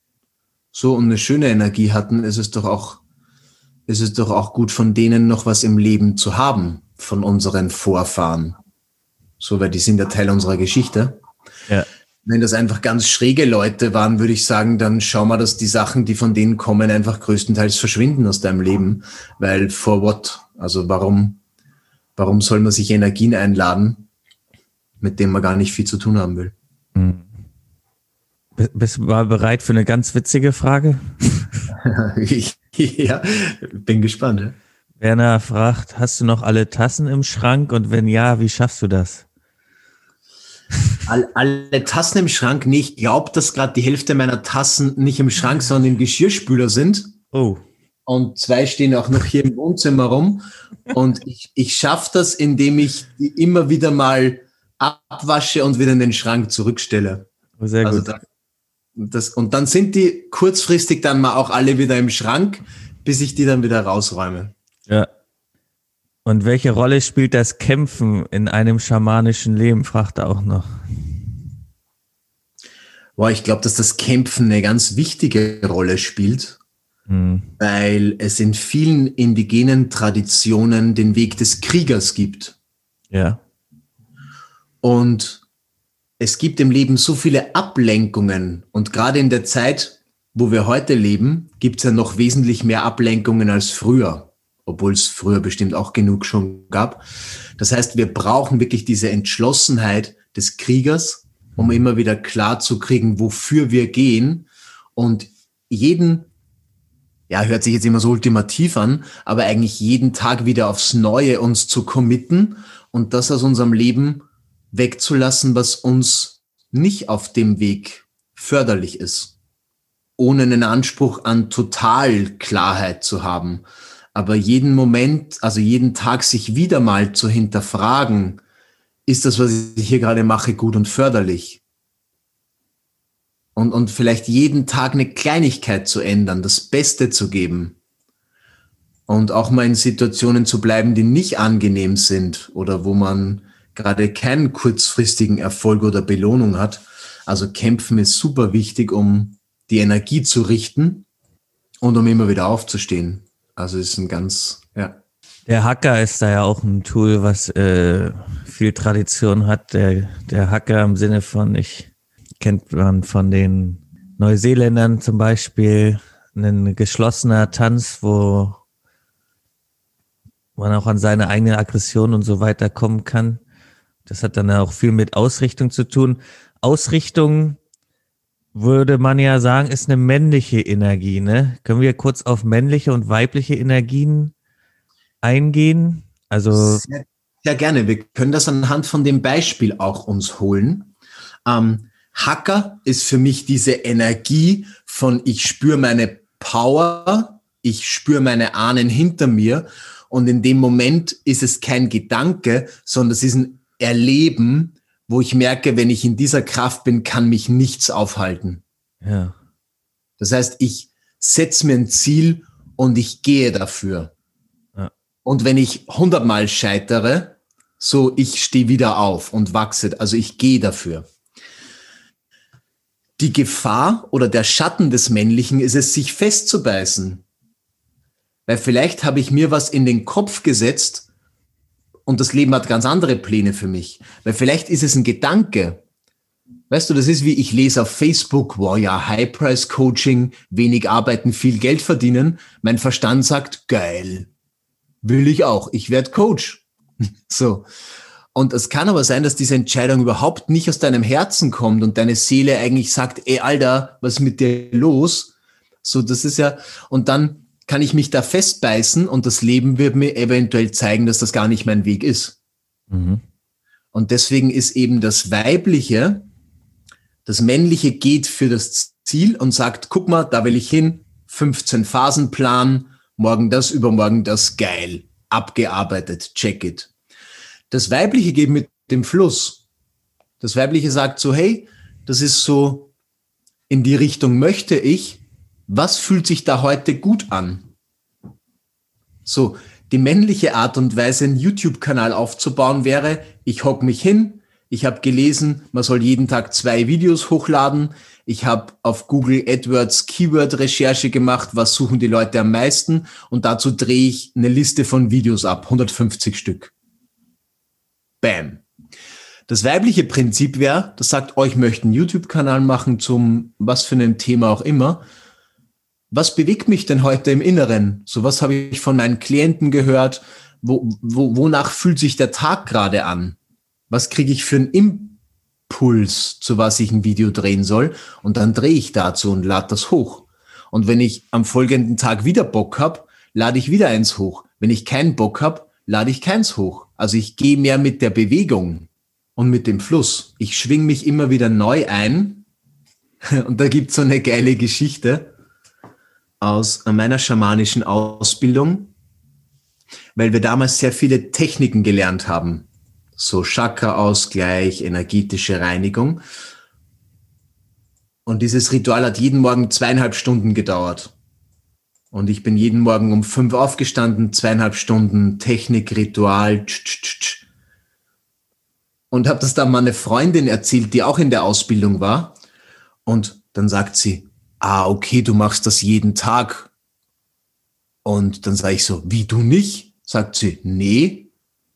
[SPEAKER 2] so und eine schöne Energie hatten, ist es doch auch ist es doch auch gut, von denen noch was im Leben zu haben, von unseren Vorfahren. So, weil die sind ja Teil unserer Geschichte. Ja. Wenn das einfach ganz schräge Leute waren, würde ich sagen, dann schau mal, dass die Sachen, die von denen kommen, einfach größtenteils verschwinden aus deinem Leben. Weil for what? Also warum, warum soll man sich Energien einladen, mit denen man gar nicht viel zu tun haben will? Hm.
[SPEAKER 1] Bist du mal bereit für eine ganz witzige Frage? (laughs)
[SPEAKER 2] ich, (laughs) ja, bin gespannt. Ja.
[SPEAKER 1] Werner fragt, hast du noch alle Tassen im Schrank und wenn ja, wie schaffst du das?
[SPEAKER 2] All, alle Tassen im Schrank? Nee, ich glaube, dass gerade die Hälfte meiner Tassen nicht im Schrank, sondern im Geschirrspüler sind.
[SPEAKER 1] Oh.
[SPEAKER 2] Und zwei stehen auch noch hier im Wohnzimmer rum. Und ich, ich schaffe das, indem ich die immer wieder mal abwasche und wieder in den Schrank zurückstelle.
[SPEAKER 1] Oh, sehr also gut. Da,
[SPEAKER 2] das, und dann sind die kurzfristig dann mal auch alle wieder im Schrank, bis ich die dann wieder rausräume.
[SPEAKER 1] Ja. Und welche Rolle spielt das Kämpfen in einem schamanischen Leben, fragt er auch noch.
[SPEAKER 2] Boah, ich glaube, dass das Kämpfen eine ganz wichtige Rolle spielt, mhm. weil es in vielen indigenen Traditionen den Weg des Kriegers gibt.
[SPEAKER 1] Ja.
[SPEAKER 2] Und es gibt im Leben so viele Ablenkungen und gerade in der Zeit, wo wir heute leben, gibt es ja noch wesentlich mehr Ablenkungen als früher, obwohl es früher bestimmt auch genug schon gab. Das heißt, wir brauchen wirklich diese Entschlossenheit des Kriegers, um immer wieder klar zu kriegen, wofür wir gehen und jeden ja, hört sich jetzt immer so ultimativ an, aber eigentlich jeden Tag wieder aufs Neue uns zu committen und das aus unserem Leben wegzulassen, was uns nicht auf dem Weg förderlich ist, ohne einen Anspruch an Totalklarheit zu haben. Aber jeden Moment, also jeden Tag sich wieder mal zu hinterfragen, ist das, was ich hier gerade mache, gut und förderlich? Und, und vielleicht jeden Tag eine Kleinigkeit zu ändern, das Beste zu geben. Und auch mal in Situationen zu bleiben, die nicht angenehm sind oder wo man gerade keinen kurzfristigen Erfolg oder Belohnung hat. Also kämpfen ist super wichtig, um die Energie zu richten und um immer wieder aufzustehen. Also ist ein ganz, ja.
[SPEAKER 1] Der Hacker ist da ja auch ein Tool, was äh, viel Tradition hat. Der, der Hacker im Sinne von, ich kennt man von den Neuseeländern zum Beispiel, ein geschlossener Tanz, wo man auch an seine eigene Aggression und so weiter kommen kann. Das hat dann auch viel mit Ausrichtung zu tun. Ausrichtung würde man ja sagen, ist eine männliche Energie, ne? Können wir kurz auf männliche und weibliche Energien eingehen? Also.
[SPEAKER 2] Sehr, sehr gerne. Wir können das anhand von dem Beispiel auch uns holen. Ähm, Hacker ist für mich diese Energie von ich spüre meine Power, ich spüre meine Ahnen hinter mir und in dem Moment ist es kein Gedanke, sondern es ist ein erleben, wo ich merke, wenn ich in dieser Kraft bin, kann mich nichts aufhalten.
[SPEAKER 1] Ja.
[SPEAKER 2] Das heißt, ich setze mir ein Ziel und ich gehe dafür. Ja. Und wenn ich hundertmal scheitere, so ich stehe wieder auf und wachse. Also ich gehe dafür. Die Gefahr oder der Schatten des Männlichen ist es, sich festzubeißen. Weil vielleicht habe ich mir was in den Kopf gesetzt und das Leben hat ganz andere Pläne für mich. Weil vielleicht ist es ein Gedanke. Weißt du, das ist wie ich lese auf Facebook, wow, ja, High Price Coaching, wenig arbeiten, viel Geld verdienen. Mein Verstand sagt, geil. Will ich auch. Ich werde Coach. (laughs) so. Und es kann aber sein, dass diese Entscheidung überhaupt nicht aus deinem Herzen kommt und deine Seele eigentlich sagt, ey, Alter, was ist mit dir los? So, das ist ja, und dann kann ich mich da festbeißen und das Leben wird mir eventuell zeigen, dass das gar nicht mein Weg ist. Mhm. Und deswegen ist eben das Weibliche, das Männliche geht für das Ziel und sagt, guck mal, da will ich hin, 15 Phasenplan, morgen das, übermorgen das, geil, abgearbeitet, check it. Das Weibliche geht mit dem Fluss. Das Weibliche sagt so, hey, das ist so, in die Richtung möchte ich. Was fühlt sich da heute gut an? So, die männliche Art und Weise, einen YouTube-Kanal aufzubauen wäre, ich hock mich hin, ich habe gelesen, man soll jeden Tag zwei Videos hochladen. Ich habe auf Google AdWords Keyword-Recherche gemacht, was suchen die Leute am meisten und dazu drehe ich eine Liste von Videos ab, 150 Stück. Bam. Das weibliche Prinzip wäre, das sagt, oh, ich möchte einen YouTube-Kanal machen zum was für ein Thema auch immer. Was bewegt mich denn heute im Inneren? So was habe ich von meinen Klienten gehört? Wo, wo, wonach fühlt sich der Tag gerade an? Was kriege ich für einen Impuls, zu was ich ein Video drehen soll? Und dann drehe ich dazu und lade das hoch. Und wenn ich am folgenden Tag wieder Bock habe, lade ich wieder eins hoch. Wenn ich keinen Bock habe, lade ich keins hoch. Also ich gehe mehr mit der Bewegung und mit dem Fluss. Ich schwing mich immer wieder neu ein. (laughs) Und da gibt's so eine geile Geschichte aus meiner schamanischen Ausbildung, weil wir damals sehr viele Techniken gelernt haben. So Chakra-Ausgleich, energetische Reinigung. Und dieses Ritual hat jeden Morgen zweieinhalb Stunden gedauert. Und ich bin jeden Morgen um fünf aufgestanden, zweieinhalb Stunden Technik, Ritual, tsch, tsch, tsch. und habe das dann meine Freundin erzählt, die auch in der Ausbildung war. Und dann sagt sie, ah, okay, du machst das jeden Tag. Und dann sage ich so, wie du nicht? Sagt sie, nee.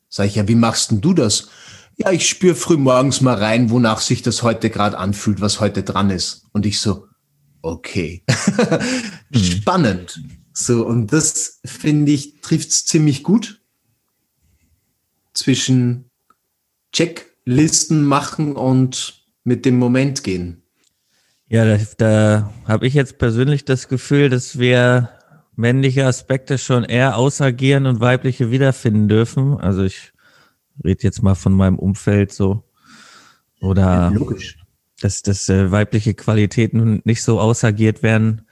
[SPEAKER 2] Sag ich, ja, wie machst denn du das? Ja, ich spüre früh morgens mal rein, wonach sich das heute gerade anfühlt, was heute dran ist. Und ich so, okay. (laughs) Mhm. Spannend. So, und das finde ich, trifft es ziemlich gut zwischen Checklisten machen und mit dem Moment gehen.
[SPEAKER 1] Ja, da, da habe ich jetzt persönlich das Gefühl, dass wir männliche Aspekte schon eher ausagieren und weibliche wiederfinden dürfen. Also ich rede jetzt mal von meinem Umfeld so. Oder ja, logisch dass, dass äh, weibliche Qualitäten nicht so ausagiert werden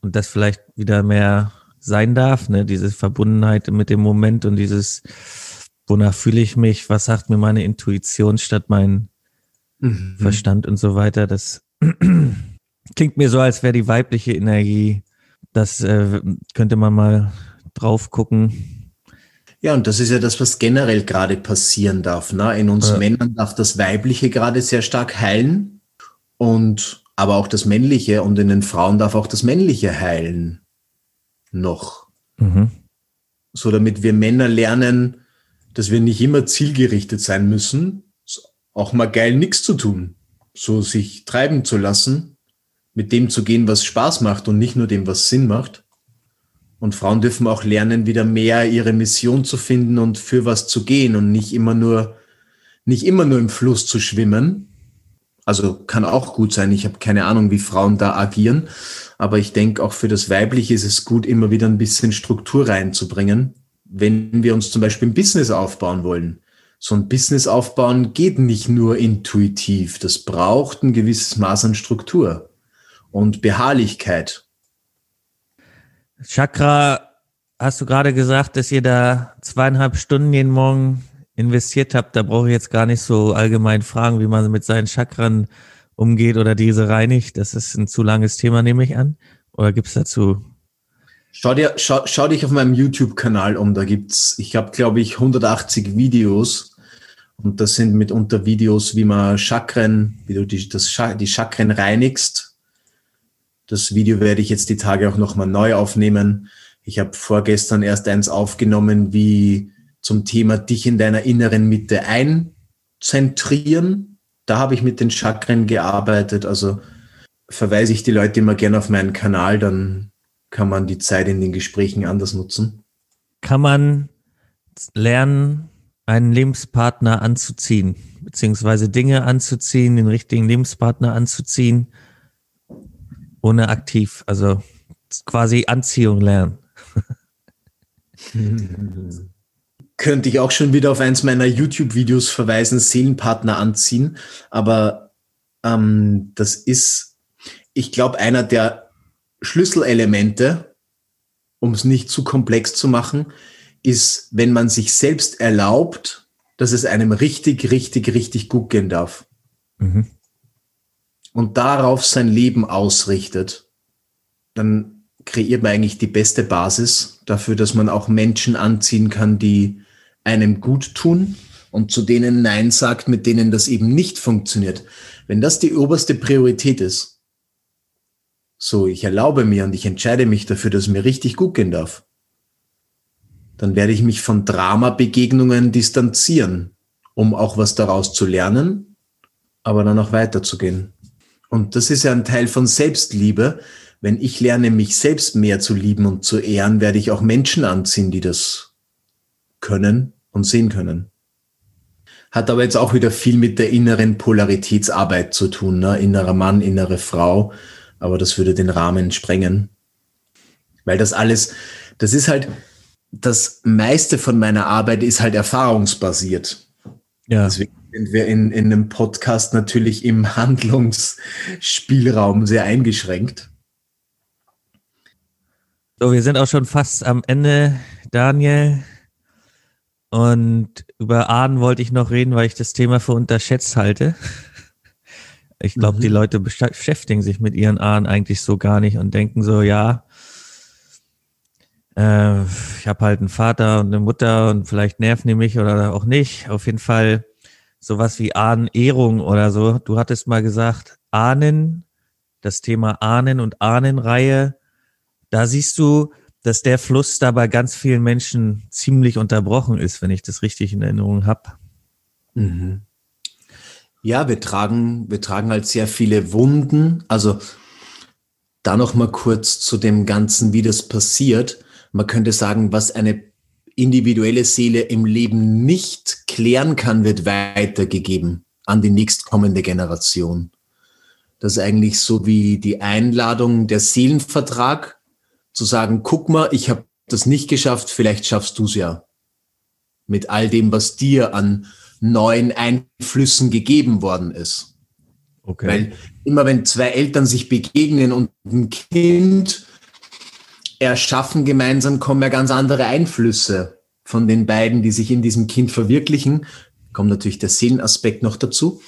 [SPEAKER 1] und das vielleicht wieder mehr sein darf, ne? Diese Verbundenheit mit dem Moment und dieses, wonach fühle ich mich, was sagt mir meine Intuition statt mein mhm. Verstand und so weiter. Das (clears throat) klingt mir so, als wäre die weibliche Energie. Das äh, könnte man mal drauf gucken.
[SPEAKER 2] Ja, und das ist ja das, was generell gerade passieren darf. Ne? In uns ja. Männern darf das Weibliche gerade sehr stark heilen und aber auch das Männliche und in den Frauen darf auch das Männliche heilen. Noch. Mhm. So damit wir Männer lernen, dass wir nicht immer zielgerichtet sein müssen, auch mal geil nichts zu tun. So sich treiben zu lassen, mit dem zu gehen, was Spaß macht und nicht nur dem, was Sinn macht. Und Frauen dürfen auch lernen, wieder mehr ihre Mission zu finden und für was zu gehen und nicht immer nur, nicht immer nur im Fluss zu schwimmen, also kann auch gut sein. Ich habe keine Ahnung, wie Frauen da agieren. Aber ich denke, auch für das Weibliche ist es gut, immer wieder ein bisschen Struktur reinzubringen. Wenn wir uns zum Beispiel ein Business aufbauen wollen. So ein Business aufbauen geht nicht nur intuitiv. Das braucht ein gewisses Maß an Struktur und Beharrlichkeit.
[SPEAKER 1] Chakra, hast du gerade gesagt, dass ihr da zweieinhalb Stunden jeden Morgen investiert habt, da brauche ich jetzt gar nicht so allgemein fragen, wie man mit seinen Chakren umgeht oder diese reinigt. Das ist ein zu langes Thema, nehme ich an. Oder gibt es dazu?
[SPEAKER 2] Schau, dir, schau, schau dich auf meinem YouTube-Kanal um. Da gibt's, ich habe, glaube ich, 180 Videos. Und das sind mitunter Videos, wie man Chakren, wie du die, das, die Chakren reinigst. Das Video werde ich jetzt die Tage auch nochmal neu aufnehmen. Ich habe vorgestern erst eins aufgenommen, wie zum Thema dich in deiner inneren Mitte einzentrieren. Da habe ich mit den Chakren gearbeitet. Also verweise ich die Leute immer gerne auf meinen Kanal, dann kann man die Zeit in den Gesprächen anders nutzen.
[SPEAKER 1] Kann man lernen, einen Lebenspartner anzuziehen, beziehungsweise Dinge anzuziehen, den richtigen Lebenspartner anzuziehen, ohne aktiv, also quasi Anziehung lernen. (laughs)
[SPEAKER 2] Könnte ich auch schon wieder auf eins meiner YouTube-Videos verweisen, Seelenpartner anziehen. Aber ähm, das ist, ich glaube, einer der Schlüsselelemente, um es nicht zu komplex zu machen, ist, wenn man sich selbst erlaubt, dass es einem richtig, richtig, richtig gut gehen darf. Mhm. Und darauf sein Leben ausrichtet, dann kreiert man eigentlich die beste Basis dafür, dass man auch Menschen anziehen kann, die einem gut tun und zu denen Nein sagt, mit denen das eben nicht funktioniert. Wenn das die oberste Priorität ist, so ich erlaube mir und ich entscheide mich dafür, dass mir richtig gut gehen darf, dann werde ich mich von Drama-Begegnungen distanzieren, um auch was daraus zu lernen, aber dann auch weiterzugehen. Und das ist ja ein Teil von Selbstliebe, wenn ich lerne, mich selbst mehr zu lieben und zu ehren, werde ich auch Menschen anziehen, die das können und sehen können. Hat aber jetzt auch wieder viel mit der inneren Polaritätsarbeit zu tun, ne? innerer Mann, innere Frau. Aber das würde den Rahmen sprengen. Weil das alles, das ist halt, das meiste von meiner Arbeit ist halt erfahrungsbasiert. Ja. Deswegen sind wir in, in einem Podcast natürlich im Handlungsspielraum sehr eingeschränkt.
[SPEAKER 1] So, wir sind auch schon fast am Ende, Daniel. Und über Ahnen wollte ich noch reden, weil ich das Thema für unterschätzt halte. Ich glaube, mhm. die Leute beschäftigen sich mit ihren Ahnen eigentlich so gar nicht und denken so, ja, äh, ich habe halt einen Vater und eine Mutter und vielleicht nerven die mich oder auch nicht. Auf jeden Fall sowas wie Ahnenehrung oder so. Du hattest mal gesagt, Ahnen, das Thema Ahnen und Ahnenreihe da siehst du, dass der Fluss da bei ganz vielen Menschen ziemlich unterbrochen ist, wenn ich das richtig in Erinnerung habe. Mhm.
[SPEAKER 2] Ja, wir tragen, wir tragen halt sehr viele Wunden. Also da noch mal kurz zu dem Ganzen, wie das passiert. Man könnte sagen, was eine individuelle Seele im Leben nicht klären kann, wird weitergegeben an die nächstkommende Generation. Das ist eigentlich so wie die Einladung der Seelenvertrag zu sagen, guck mal, ich habe das nicht geschafft, vielleicht schaffst du es ja. Mit all dem, was dir an neuen Einflüssen gegeben worden ist. Okay. Weil immer wenn zwei Eltern sich begegnen und ein Kind erschaffen gemeinsam, kommen ja ganz andere Einflüsse von den beiden, die sich in diesem Kind verwirklichen. Kommt natürlich der Seelenaspekt noch dazu.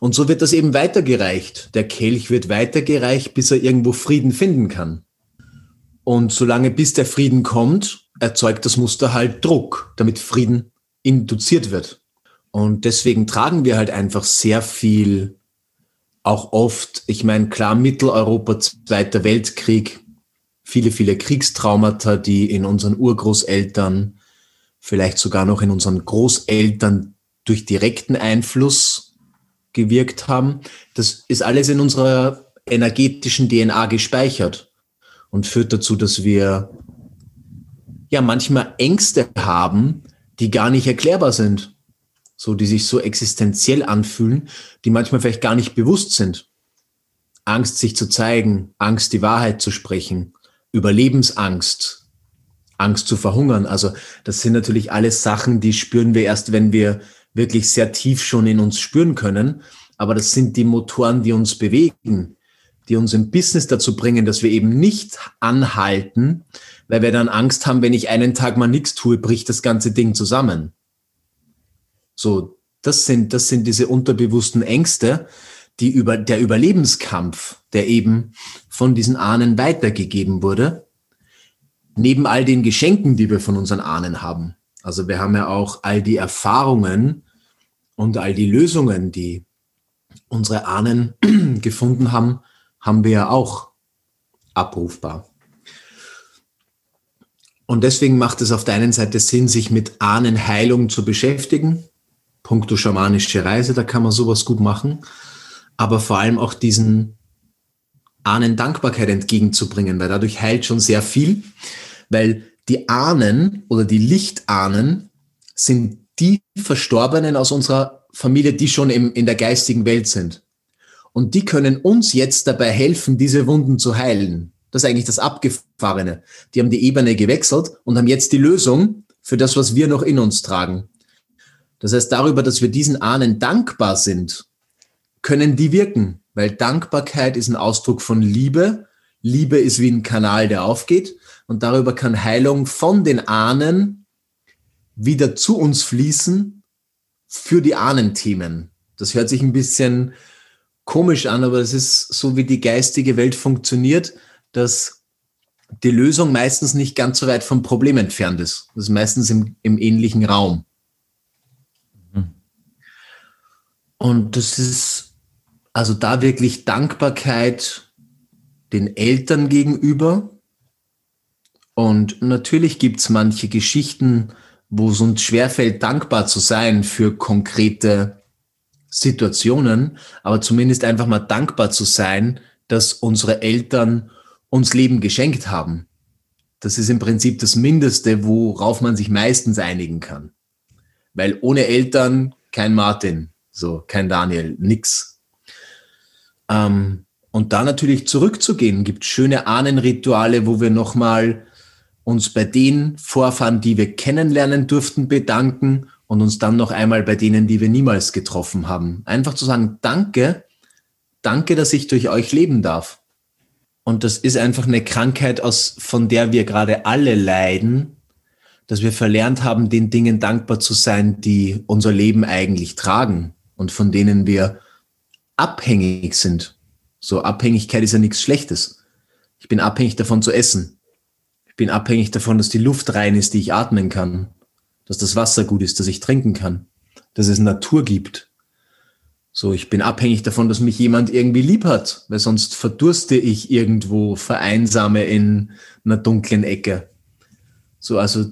[SPEAKER 2] Und so wird das eben weitergereicht. Der Kelch wird weitergereicht, bis er irgendwo Frieden finden kann. Und solange bis der Frieden kommt, erzeugt das Muster halt Druck, damit Frieden induziert wird. Und deswegen tragen wir halt einfach sehr viel, auch oft, ich meine, klar, Mitteleuropa, Zweiter Weltkrieg, viele, viele Kriegstraumata, die in unseren Urgroßeltern, vielleicht sogar noch in unseren Großeltern durch direkten Einfluss gewirkt haben. Das ist alles in unserer energetischen DNA gespeichert und führt dazu, dass wir ja manchmal Ängste haben, die gar nicht erklärbar sind. So, die sich so existenziell anfühlen, die manchmal vielleicht gar nicht bewusst sind. Angst, sich zu zeigen, Angst, die Wahrheit zu sprechen, Überlebensangst, Angst zu verhungern. Also, das sind natürlich alles Sachen, die spüren wir erst, wenn wir wirklich sehr tief schon in uns spüren können. Aber das sind die Motoren, die uns bewegen, die uns im Business dazu bringen, dass wir eben nicht anhalten, weil wir dann Angst haben, wenn ich einen Tag mal nichts tue, bricht das ganze Ding zusammen. So, das sind, das sind diese unterbewussten Ängste, die über, der Überlebenskampf, der eben von diesen Ahnen weitergegeben wurde, neben all den Geschenken, die wir von unseren Ahnen haben. Also wir haben ja auch all die Erfahrungen und all die Lösungen, die unsere Ahnen (clears throat) gefunden haben, haben wir ja auch abrufbar. Und deswegen macht es auf der einen Seite Sinn, sich mit Ahnenheilung zu beschäftigen. Punkto schamanische Reise, da kann man sowas gut machen. Aber vor allem auch diesen Ahnen Dankbarkeit entgegenzubringen, weil dadurch heilt schon sehr viel, weil die Ahnen oder die Lichtahnen sind die Verstorbenen aus unserer Familie, die schon im, in der geistigen Welt sind. Und die können uns jetzt dabei helfen, diese Wunden zu heilen. Das ist eigentlich das Abgefahrene. Die haben die Ebene gewechselt und haben jetzt die Lösung für das, was wir noch in uns tragen. Das heißt, darüber, dass wir diesen Ahnen dankbar sind, können die wirken, weil Dankbarkeit ist ein Ausdruck von Liebe. Liebe ist wie ein Kanal, der aufgeht und darüber kann Heilung von den Ahnen wieder zu uns fließen für die Ahnenthemen. Das hört sich ein bisschen komisch an, aber es ist so, wie die geistige Welt funktioniert dass die Lösung meistens nicht ganz so weit vom Problem entfernt ist. Das ist meistens im, im ähnlichen Raum. Mhm. Und das ist also da wirklich Dankbarkeit den Eltern gegenüber. Und natürlich gibt es manche Geschichten, wo es uns schwerfällt, dankbar zu sein für konkrete Situationen, aber zumindest einfach mal dankbar zu sein, dass unsere Eltern uns Leben geschenkt haben. Das ist im Prinzip das Mindeste, worauf man sich meistens einigen kann. Weil ohne Eltern kein Martin, so kein Daniel, nix. Ähm, und da natürlich zurückzugehen, gibt schöne Ahnenrituale, wo wir nochmal uns bei den Vorfahren, die wir kennenlernen durften, bedanken und uns dann noch einmal bei denen, die wir niemals getroffen haben. Einfach zu sagen, danke, danke, dass ich durch euch leben darf. Und das ist einfach eine Krankheit, aus, von der wir gerade alle leiden, dass wir verlernt haben, den Dingen dankbar zu sein, die unser Leben eigentlich tragen und von denen wir abhängig sind. So Abhängigkeit ist ja nichts Schlechtes. Ich bin abhängig davon zu essen. Ich bin abhängig davon, dass die Luft rein ist, die ich atmen kann. Dass das Wasser gut ist, dass ich trinken kann. Dass es Natur gibt. So, ich bin abhängig davon, dass mich jemand irgendwie lieb hat, weil sonst verdurste ich irgendwo, vereinsame in einer dunklen Ecke. So, also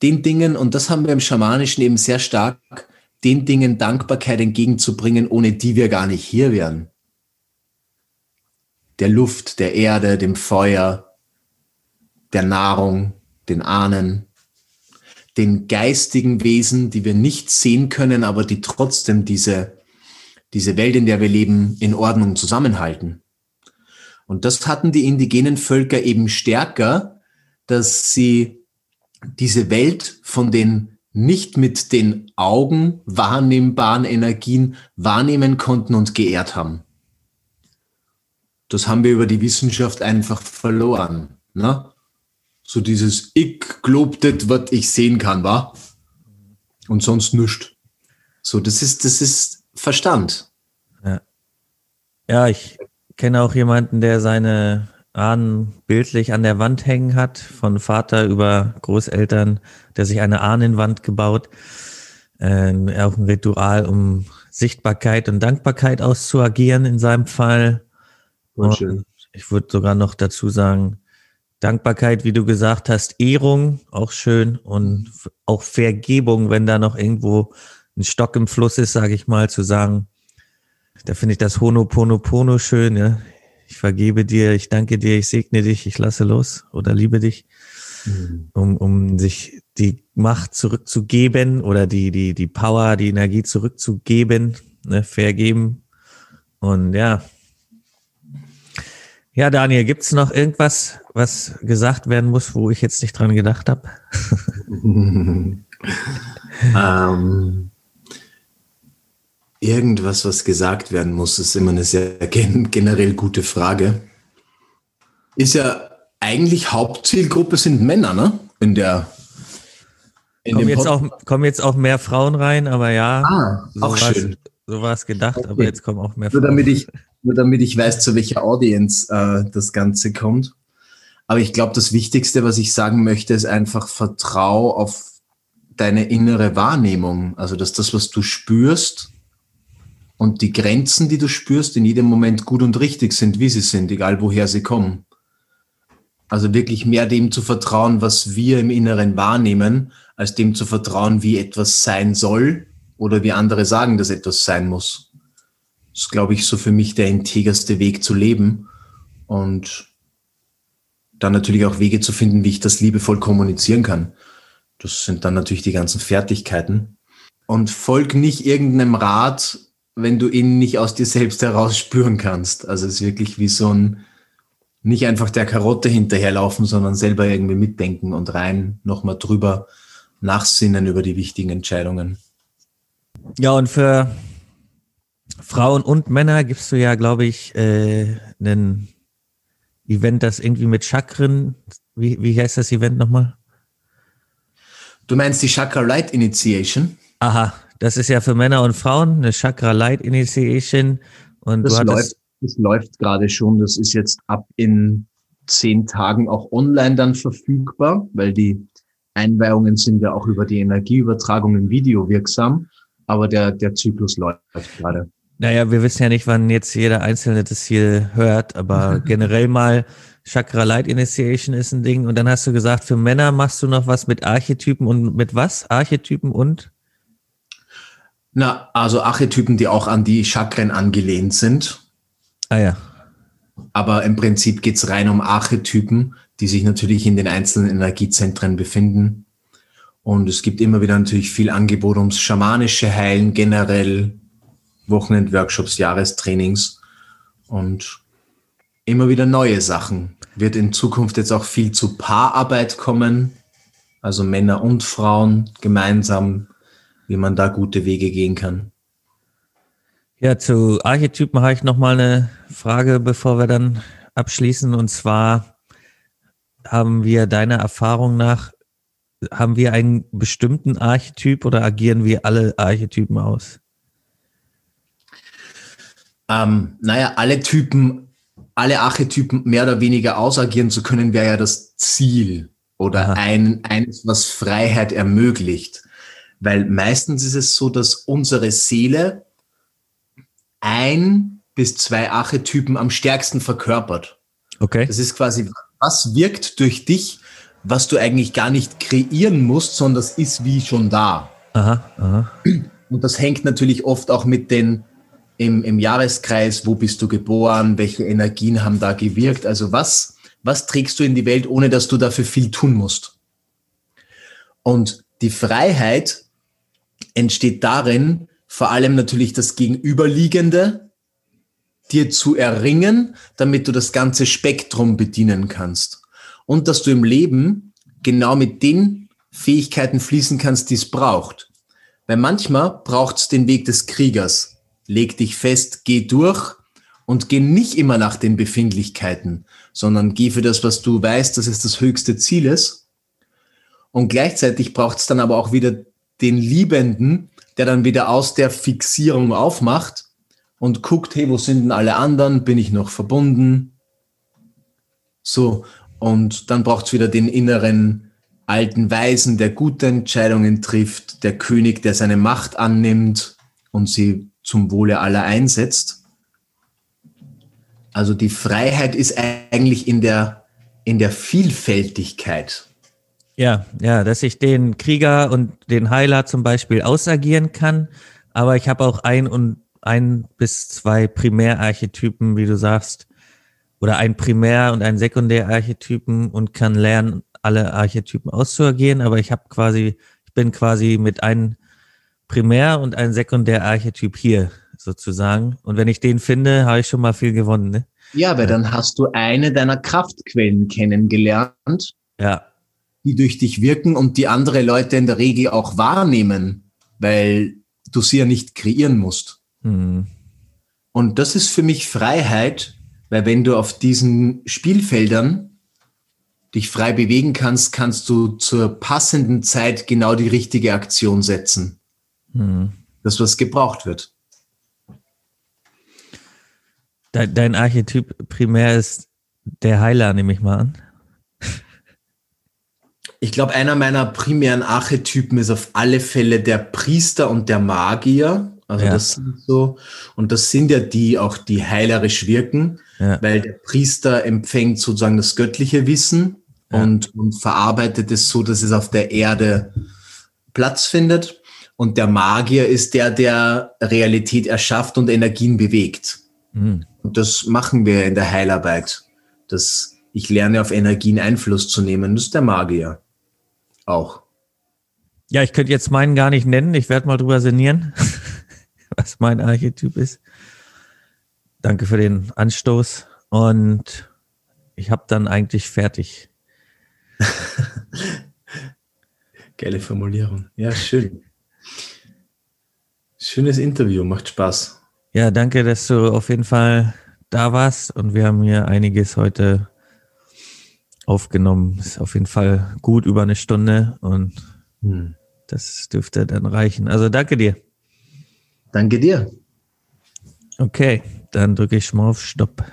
[SPEAKER 2] den Dingen, und das haben wir im Schamanischen eben sehr stark, den Dingen Dankbarkeit entgegenzubringen, ohne die wir gar nicht hier wären. Der Luft, der Erde, dem Feuer, der Nahrung, den Ahnen, den geistigen Wesen, die wir nicht sehen können, aber die trotzdem diese diese Welt, in der wir leben, in Ordnung zusammenhalten. Und das hatten die indigenen Völker eben stärker, dass sie diese Welt von den nicht mit den Augen wahrnehmbaren Energien wahrnehmen konnten und geehrt haben. Das haben wir über die Wissenschaft einfach verloren. Ne? So dieses Ich globtet, was ich sehen kann, war und sonst nichts. So, das ist, das ist Verstand.
[SPEAKER 1] Ja, ja ich kenne auch jemanden, der seine Ahnen bildlich an der Wand hängen hat, von Vater über Großeltern, der sich eine Ahnenwand gebaut. Äh, auch ein Ritual, um Sichtbarkeit und Dankbarkeit auszuagieren in seinem Fall. Und ich würde sogar noch dazu sagen, Dankbarkeit, wie du gesagt hast, Ehrung, auch schön und auch Vergebung, wenn da noch irgendwo ein Stock im Fluss ist, sage ich mal, zu sagen, da finde ich das Honoponopono schön, ja. Ich vergebe dir, ich danke dir, ich segne dich, ich lasse los oder liebe dich, mhm. um, um sich die Macht zurückzugeben oder die, die, die Power, die Energie zurückzugeben, ne, vergeben. Und ja. Ja, Daniel, gibt's noch irgendwas, was gesagt werden muss, wo ich jetzt nicht dran gedacht habe? (laughs)
[SPEAKER 2] ähm, Irgendwas, was gesagt werden muss, ist immer eine sehr generell gute Frage. Ist ja eigentlich Hauptzielgruppe sind Männer, ne? In der
[SPEAKER 1] in kommen, jetzt auch, kommen jetzt auch mehr Frauen rein, aber ja.
[SPEAKER 2] Ah, so auch schön.
[SPEAKER 1] so war es gedacht, okay. aber jetzt kommen auch mehr
[SPEAKER 2] nur damit ich Nur damit ich weiß, zu welcher Audience äh, das Ganze kommt. Aber ich glaube, das Wichtigste, was ich sagen möchte, ist einfach Vertrau auf deine innere Wahrnehmung. Also, dass das, was du spürst und die Grenzen, die du spürst, in jedem Moment gut und richtig sind, wie sie sind, egal woher sie kommen. Also wirklich mehr dem zu vertrauen, was wir im Inneren wahrnehmen, als dem zu vertrauen, wie etwas sein soll oder wie andere sagen, dass etwas sein muss. Das ist, glaube ich, so für mich der integerste Weg zu leben und dann natürlich auch Wege zu finden, wie ich das liebevoll kommunizieren kann. Das sind dann natürlich die ganzen Fertigkeiten. Und folg nicht irgendeinem Rat, wenn du ihn nicht aus dir selbst heraus spüren kannst. Also es ist wirklich wie so ein nicht einfach der Karotte hinterherlaufen, sondern selber irgendwie mitdenken und rein nochmal drüber nachsinnen über die wichtigen Entscheidungen.
[SPEAKER 1] Ja, und für Frauen und Männer gibst du ja, glaube ich, äh, ein Event, das irgendwie mit Chakren, wie, wie heißt das Event nochmal?
[SPEAKER 2] Du meinst die Chakra Light Initiation?
[SPEAKER 1] Aha, das ist ja für Männer und Frauen eine Chakra Light Initiation. Und
[SPEAKER 2] das hattest, das läuft gerade schon. Das ist jetzt ab in zehn Tagen auch online dann verfügbar, weil die Einweihungen sind ja auch über die Energieübertragung im Video wirksam. Aber der, der Zyklus läuft gerade.
[SPEAKER 1] Naja, wir wissen ja nicht, wann jetzt jeder Einzelne das hier hört, aber (laughs) generell mal Chakra Light Initiation ist ein Ding. Und dann hast du gesagt, für Männer machst du noch was mit Archetypen und mit was? Archetypen und?
[SPEAKER 2] Na, also Archetypen, die auch an die Chakren angelehnt sind.
[SPEAKER 1] Ah ja.
[SPEAKER 2] Aber im Prinzip geht's rein um Archetypen, die sich natürlich in den einzelnen Energiezentren befinden. Und es gibt immer wieder natürlich viel Angebot ums schamanische Heilen generell, Wochenendworkshops, Jahrestrainings und immer wieder neue Sachen. Wird in Zukunft jetzt auch viel zu Paararbeit kommen, also Männer und Frauen gemeinsam, wie man da gute Wege gehen kann.
[SPEAKER 1] Ja, zu Archetypen habe ich nochmal eine Frage, bevor wir dann abschließen. Und zwar haben wir deiner Erfahrung nach, haben wir einen bestimmten Archetyp oder agieren wir alle Archetypen aus?
[SPEAKER 2] Ähm, naja, alle Typen, alle Archetypen mehr oder weniger ausagieren zu können, wäre ja das Ziel oder ein, eines, was Freiheit ermöglicht. Weil meistens ist es so, dass unsere Seele ein bis zwei Archetypen am stärksten verkörpert.
[SPEAKER 1] Okay.
[SPEAKER 2] Das ist quasi, was wirkt durch dich, was du eigentlich gar nicht kreieren musst, sondern das ist wie schon da.
[SPEAKER 1] Aha, aha.
[SPEAKER 2] Und das hängt natürlich oft auch mit den im, im Jahreskreis, wo bist du geboren, welche Energien haben da gewirkt, also was, was trägst du in die Welt, ohne dass du dafür viel tun musst. Und die Freiheit entsteht darin, vor allem natürlich das Gegenüberliegende dir zu erringen, damit du das ganze Spektrum bedienen kannst. Und dass du im Leben genau mit den Fähigkeiten fließen kannst, die es braucht. Weil manchmal braucht es den Weg des Kriegers. Leg dich fest, geh durch und geh nicht immer nach den Befindlichkeiten, sondern geh für das, was du weißt, dass es das höchste Ziel ist. Und gleichzeitig braucht es dann aber auch wieder den Liebenden, der dann wieder aus der Fixierung aufmacht und guckt, hey, wo sind denn alle anderen? Bin ich noch verbunden? So, und dann braucht es wieder den inneren alten Weisen, der gute Entscheidungen trifft, der König, der seine Macht annimmt und sie zum Wohle aller einsetzt. Also die Freiheit ist eigentlich in der, in der Vielfältigkeit.
[SPEAKER 1] Ja, ja, dass ich den Krieger und den Heiler zum Beispiel ausagieren kann, aber ich habe auch ein und ein bis zwei Primärarchetypen, wie du sagst, oder ein Primär- und ein Sekundärarchetypen und kann lernen, alle Archetypen auszuagieren, aber ich habe quasi, ich bin quasi mit einem Primär- und ein Sekundärarchetyp hier sozusagen. Und wenn ich den finde, habe ich schon mal viel gewonnen. Ne?
[SPEAKER 2] Ja, weil dann hast du eine deiner Kraftquellen kennengelernt.
[SPEAKER 1] Ja
[SPEAKER 2] die durch dich wirken und die andere Leute in der Regel auch wahrnehmen, weil du sie ja nicht kreieren musst. Mhm. Und das ist für mich Freiheit, weil wenn du auf diesen Spielfeldern dich frei bewegen kannst, kannst du zur passenden Zeit genau die richtige Aktion setzen. Mhm. Das, was gebraucht wird.
[SPEAKER 1] Dein, dein Archetyp primär ist der Heiler, nehme ich mal an.
[SPEAKER 2] Ich glaube, einer meiner primären Archetypen ist auf alle Fälle der Priester und der Magier. Also ja. das sind so, und das sind ja die auch, die heilerisch wirken, ja. weil der Priester empfängt sozusagen das göttliche Wissen ja. und, und verarbeitet es so, dass es auf der Erde Platz findet. Und der Magier ist der, der Realität erschafft und Energien bewegt. Mhm. Und das machen wir in der Heilarbeit. Das, ich lerne auf Energien Einfluss zu nehmen. Das ist der Magier. Auch.
[SPEAKER 1] Ja, ich könnte jetzt meinen gar nicht nennen. Ich werde mal drüber sinnieren, (laughs) was mein Archetyp ist. Danke für den Anstoß. Und ich habe dann eigentlich fertig. (laughs)
[SPEAKER 2] Geile Formulierung. Ja, schön. Schönes Interview, macht Spaß.
[SPEAKER 1] Ja, danke, dass du auf jeden Fall da warst und wir haben hier einiges heute aufgenommen. Ist auf jeden Fall gut über eine Stunde und hm. das dürfte dann reichen. Also danke dir.
[SPEAKER 2] Danke dir.
[SPEAKER 1] Okay, dann drücke ich mal auf Stopp.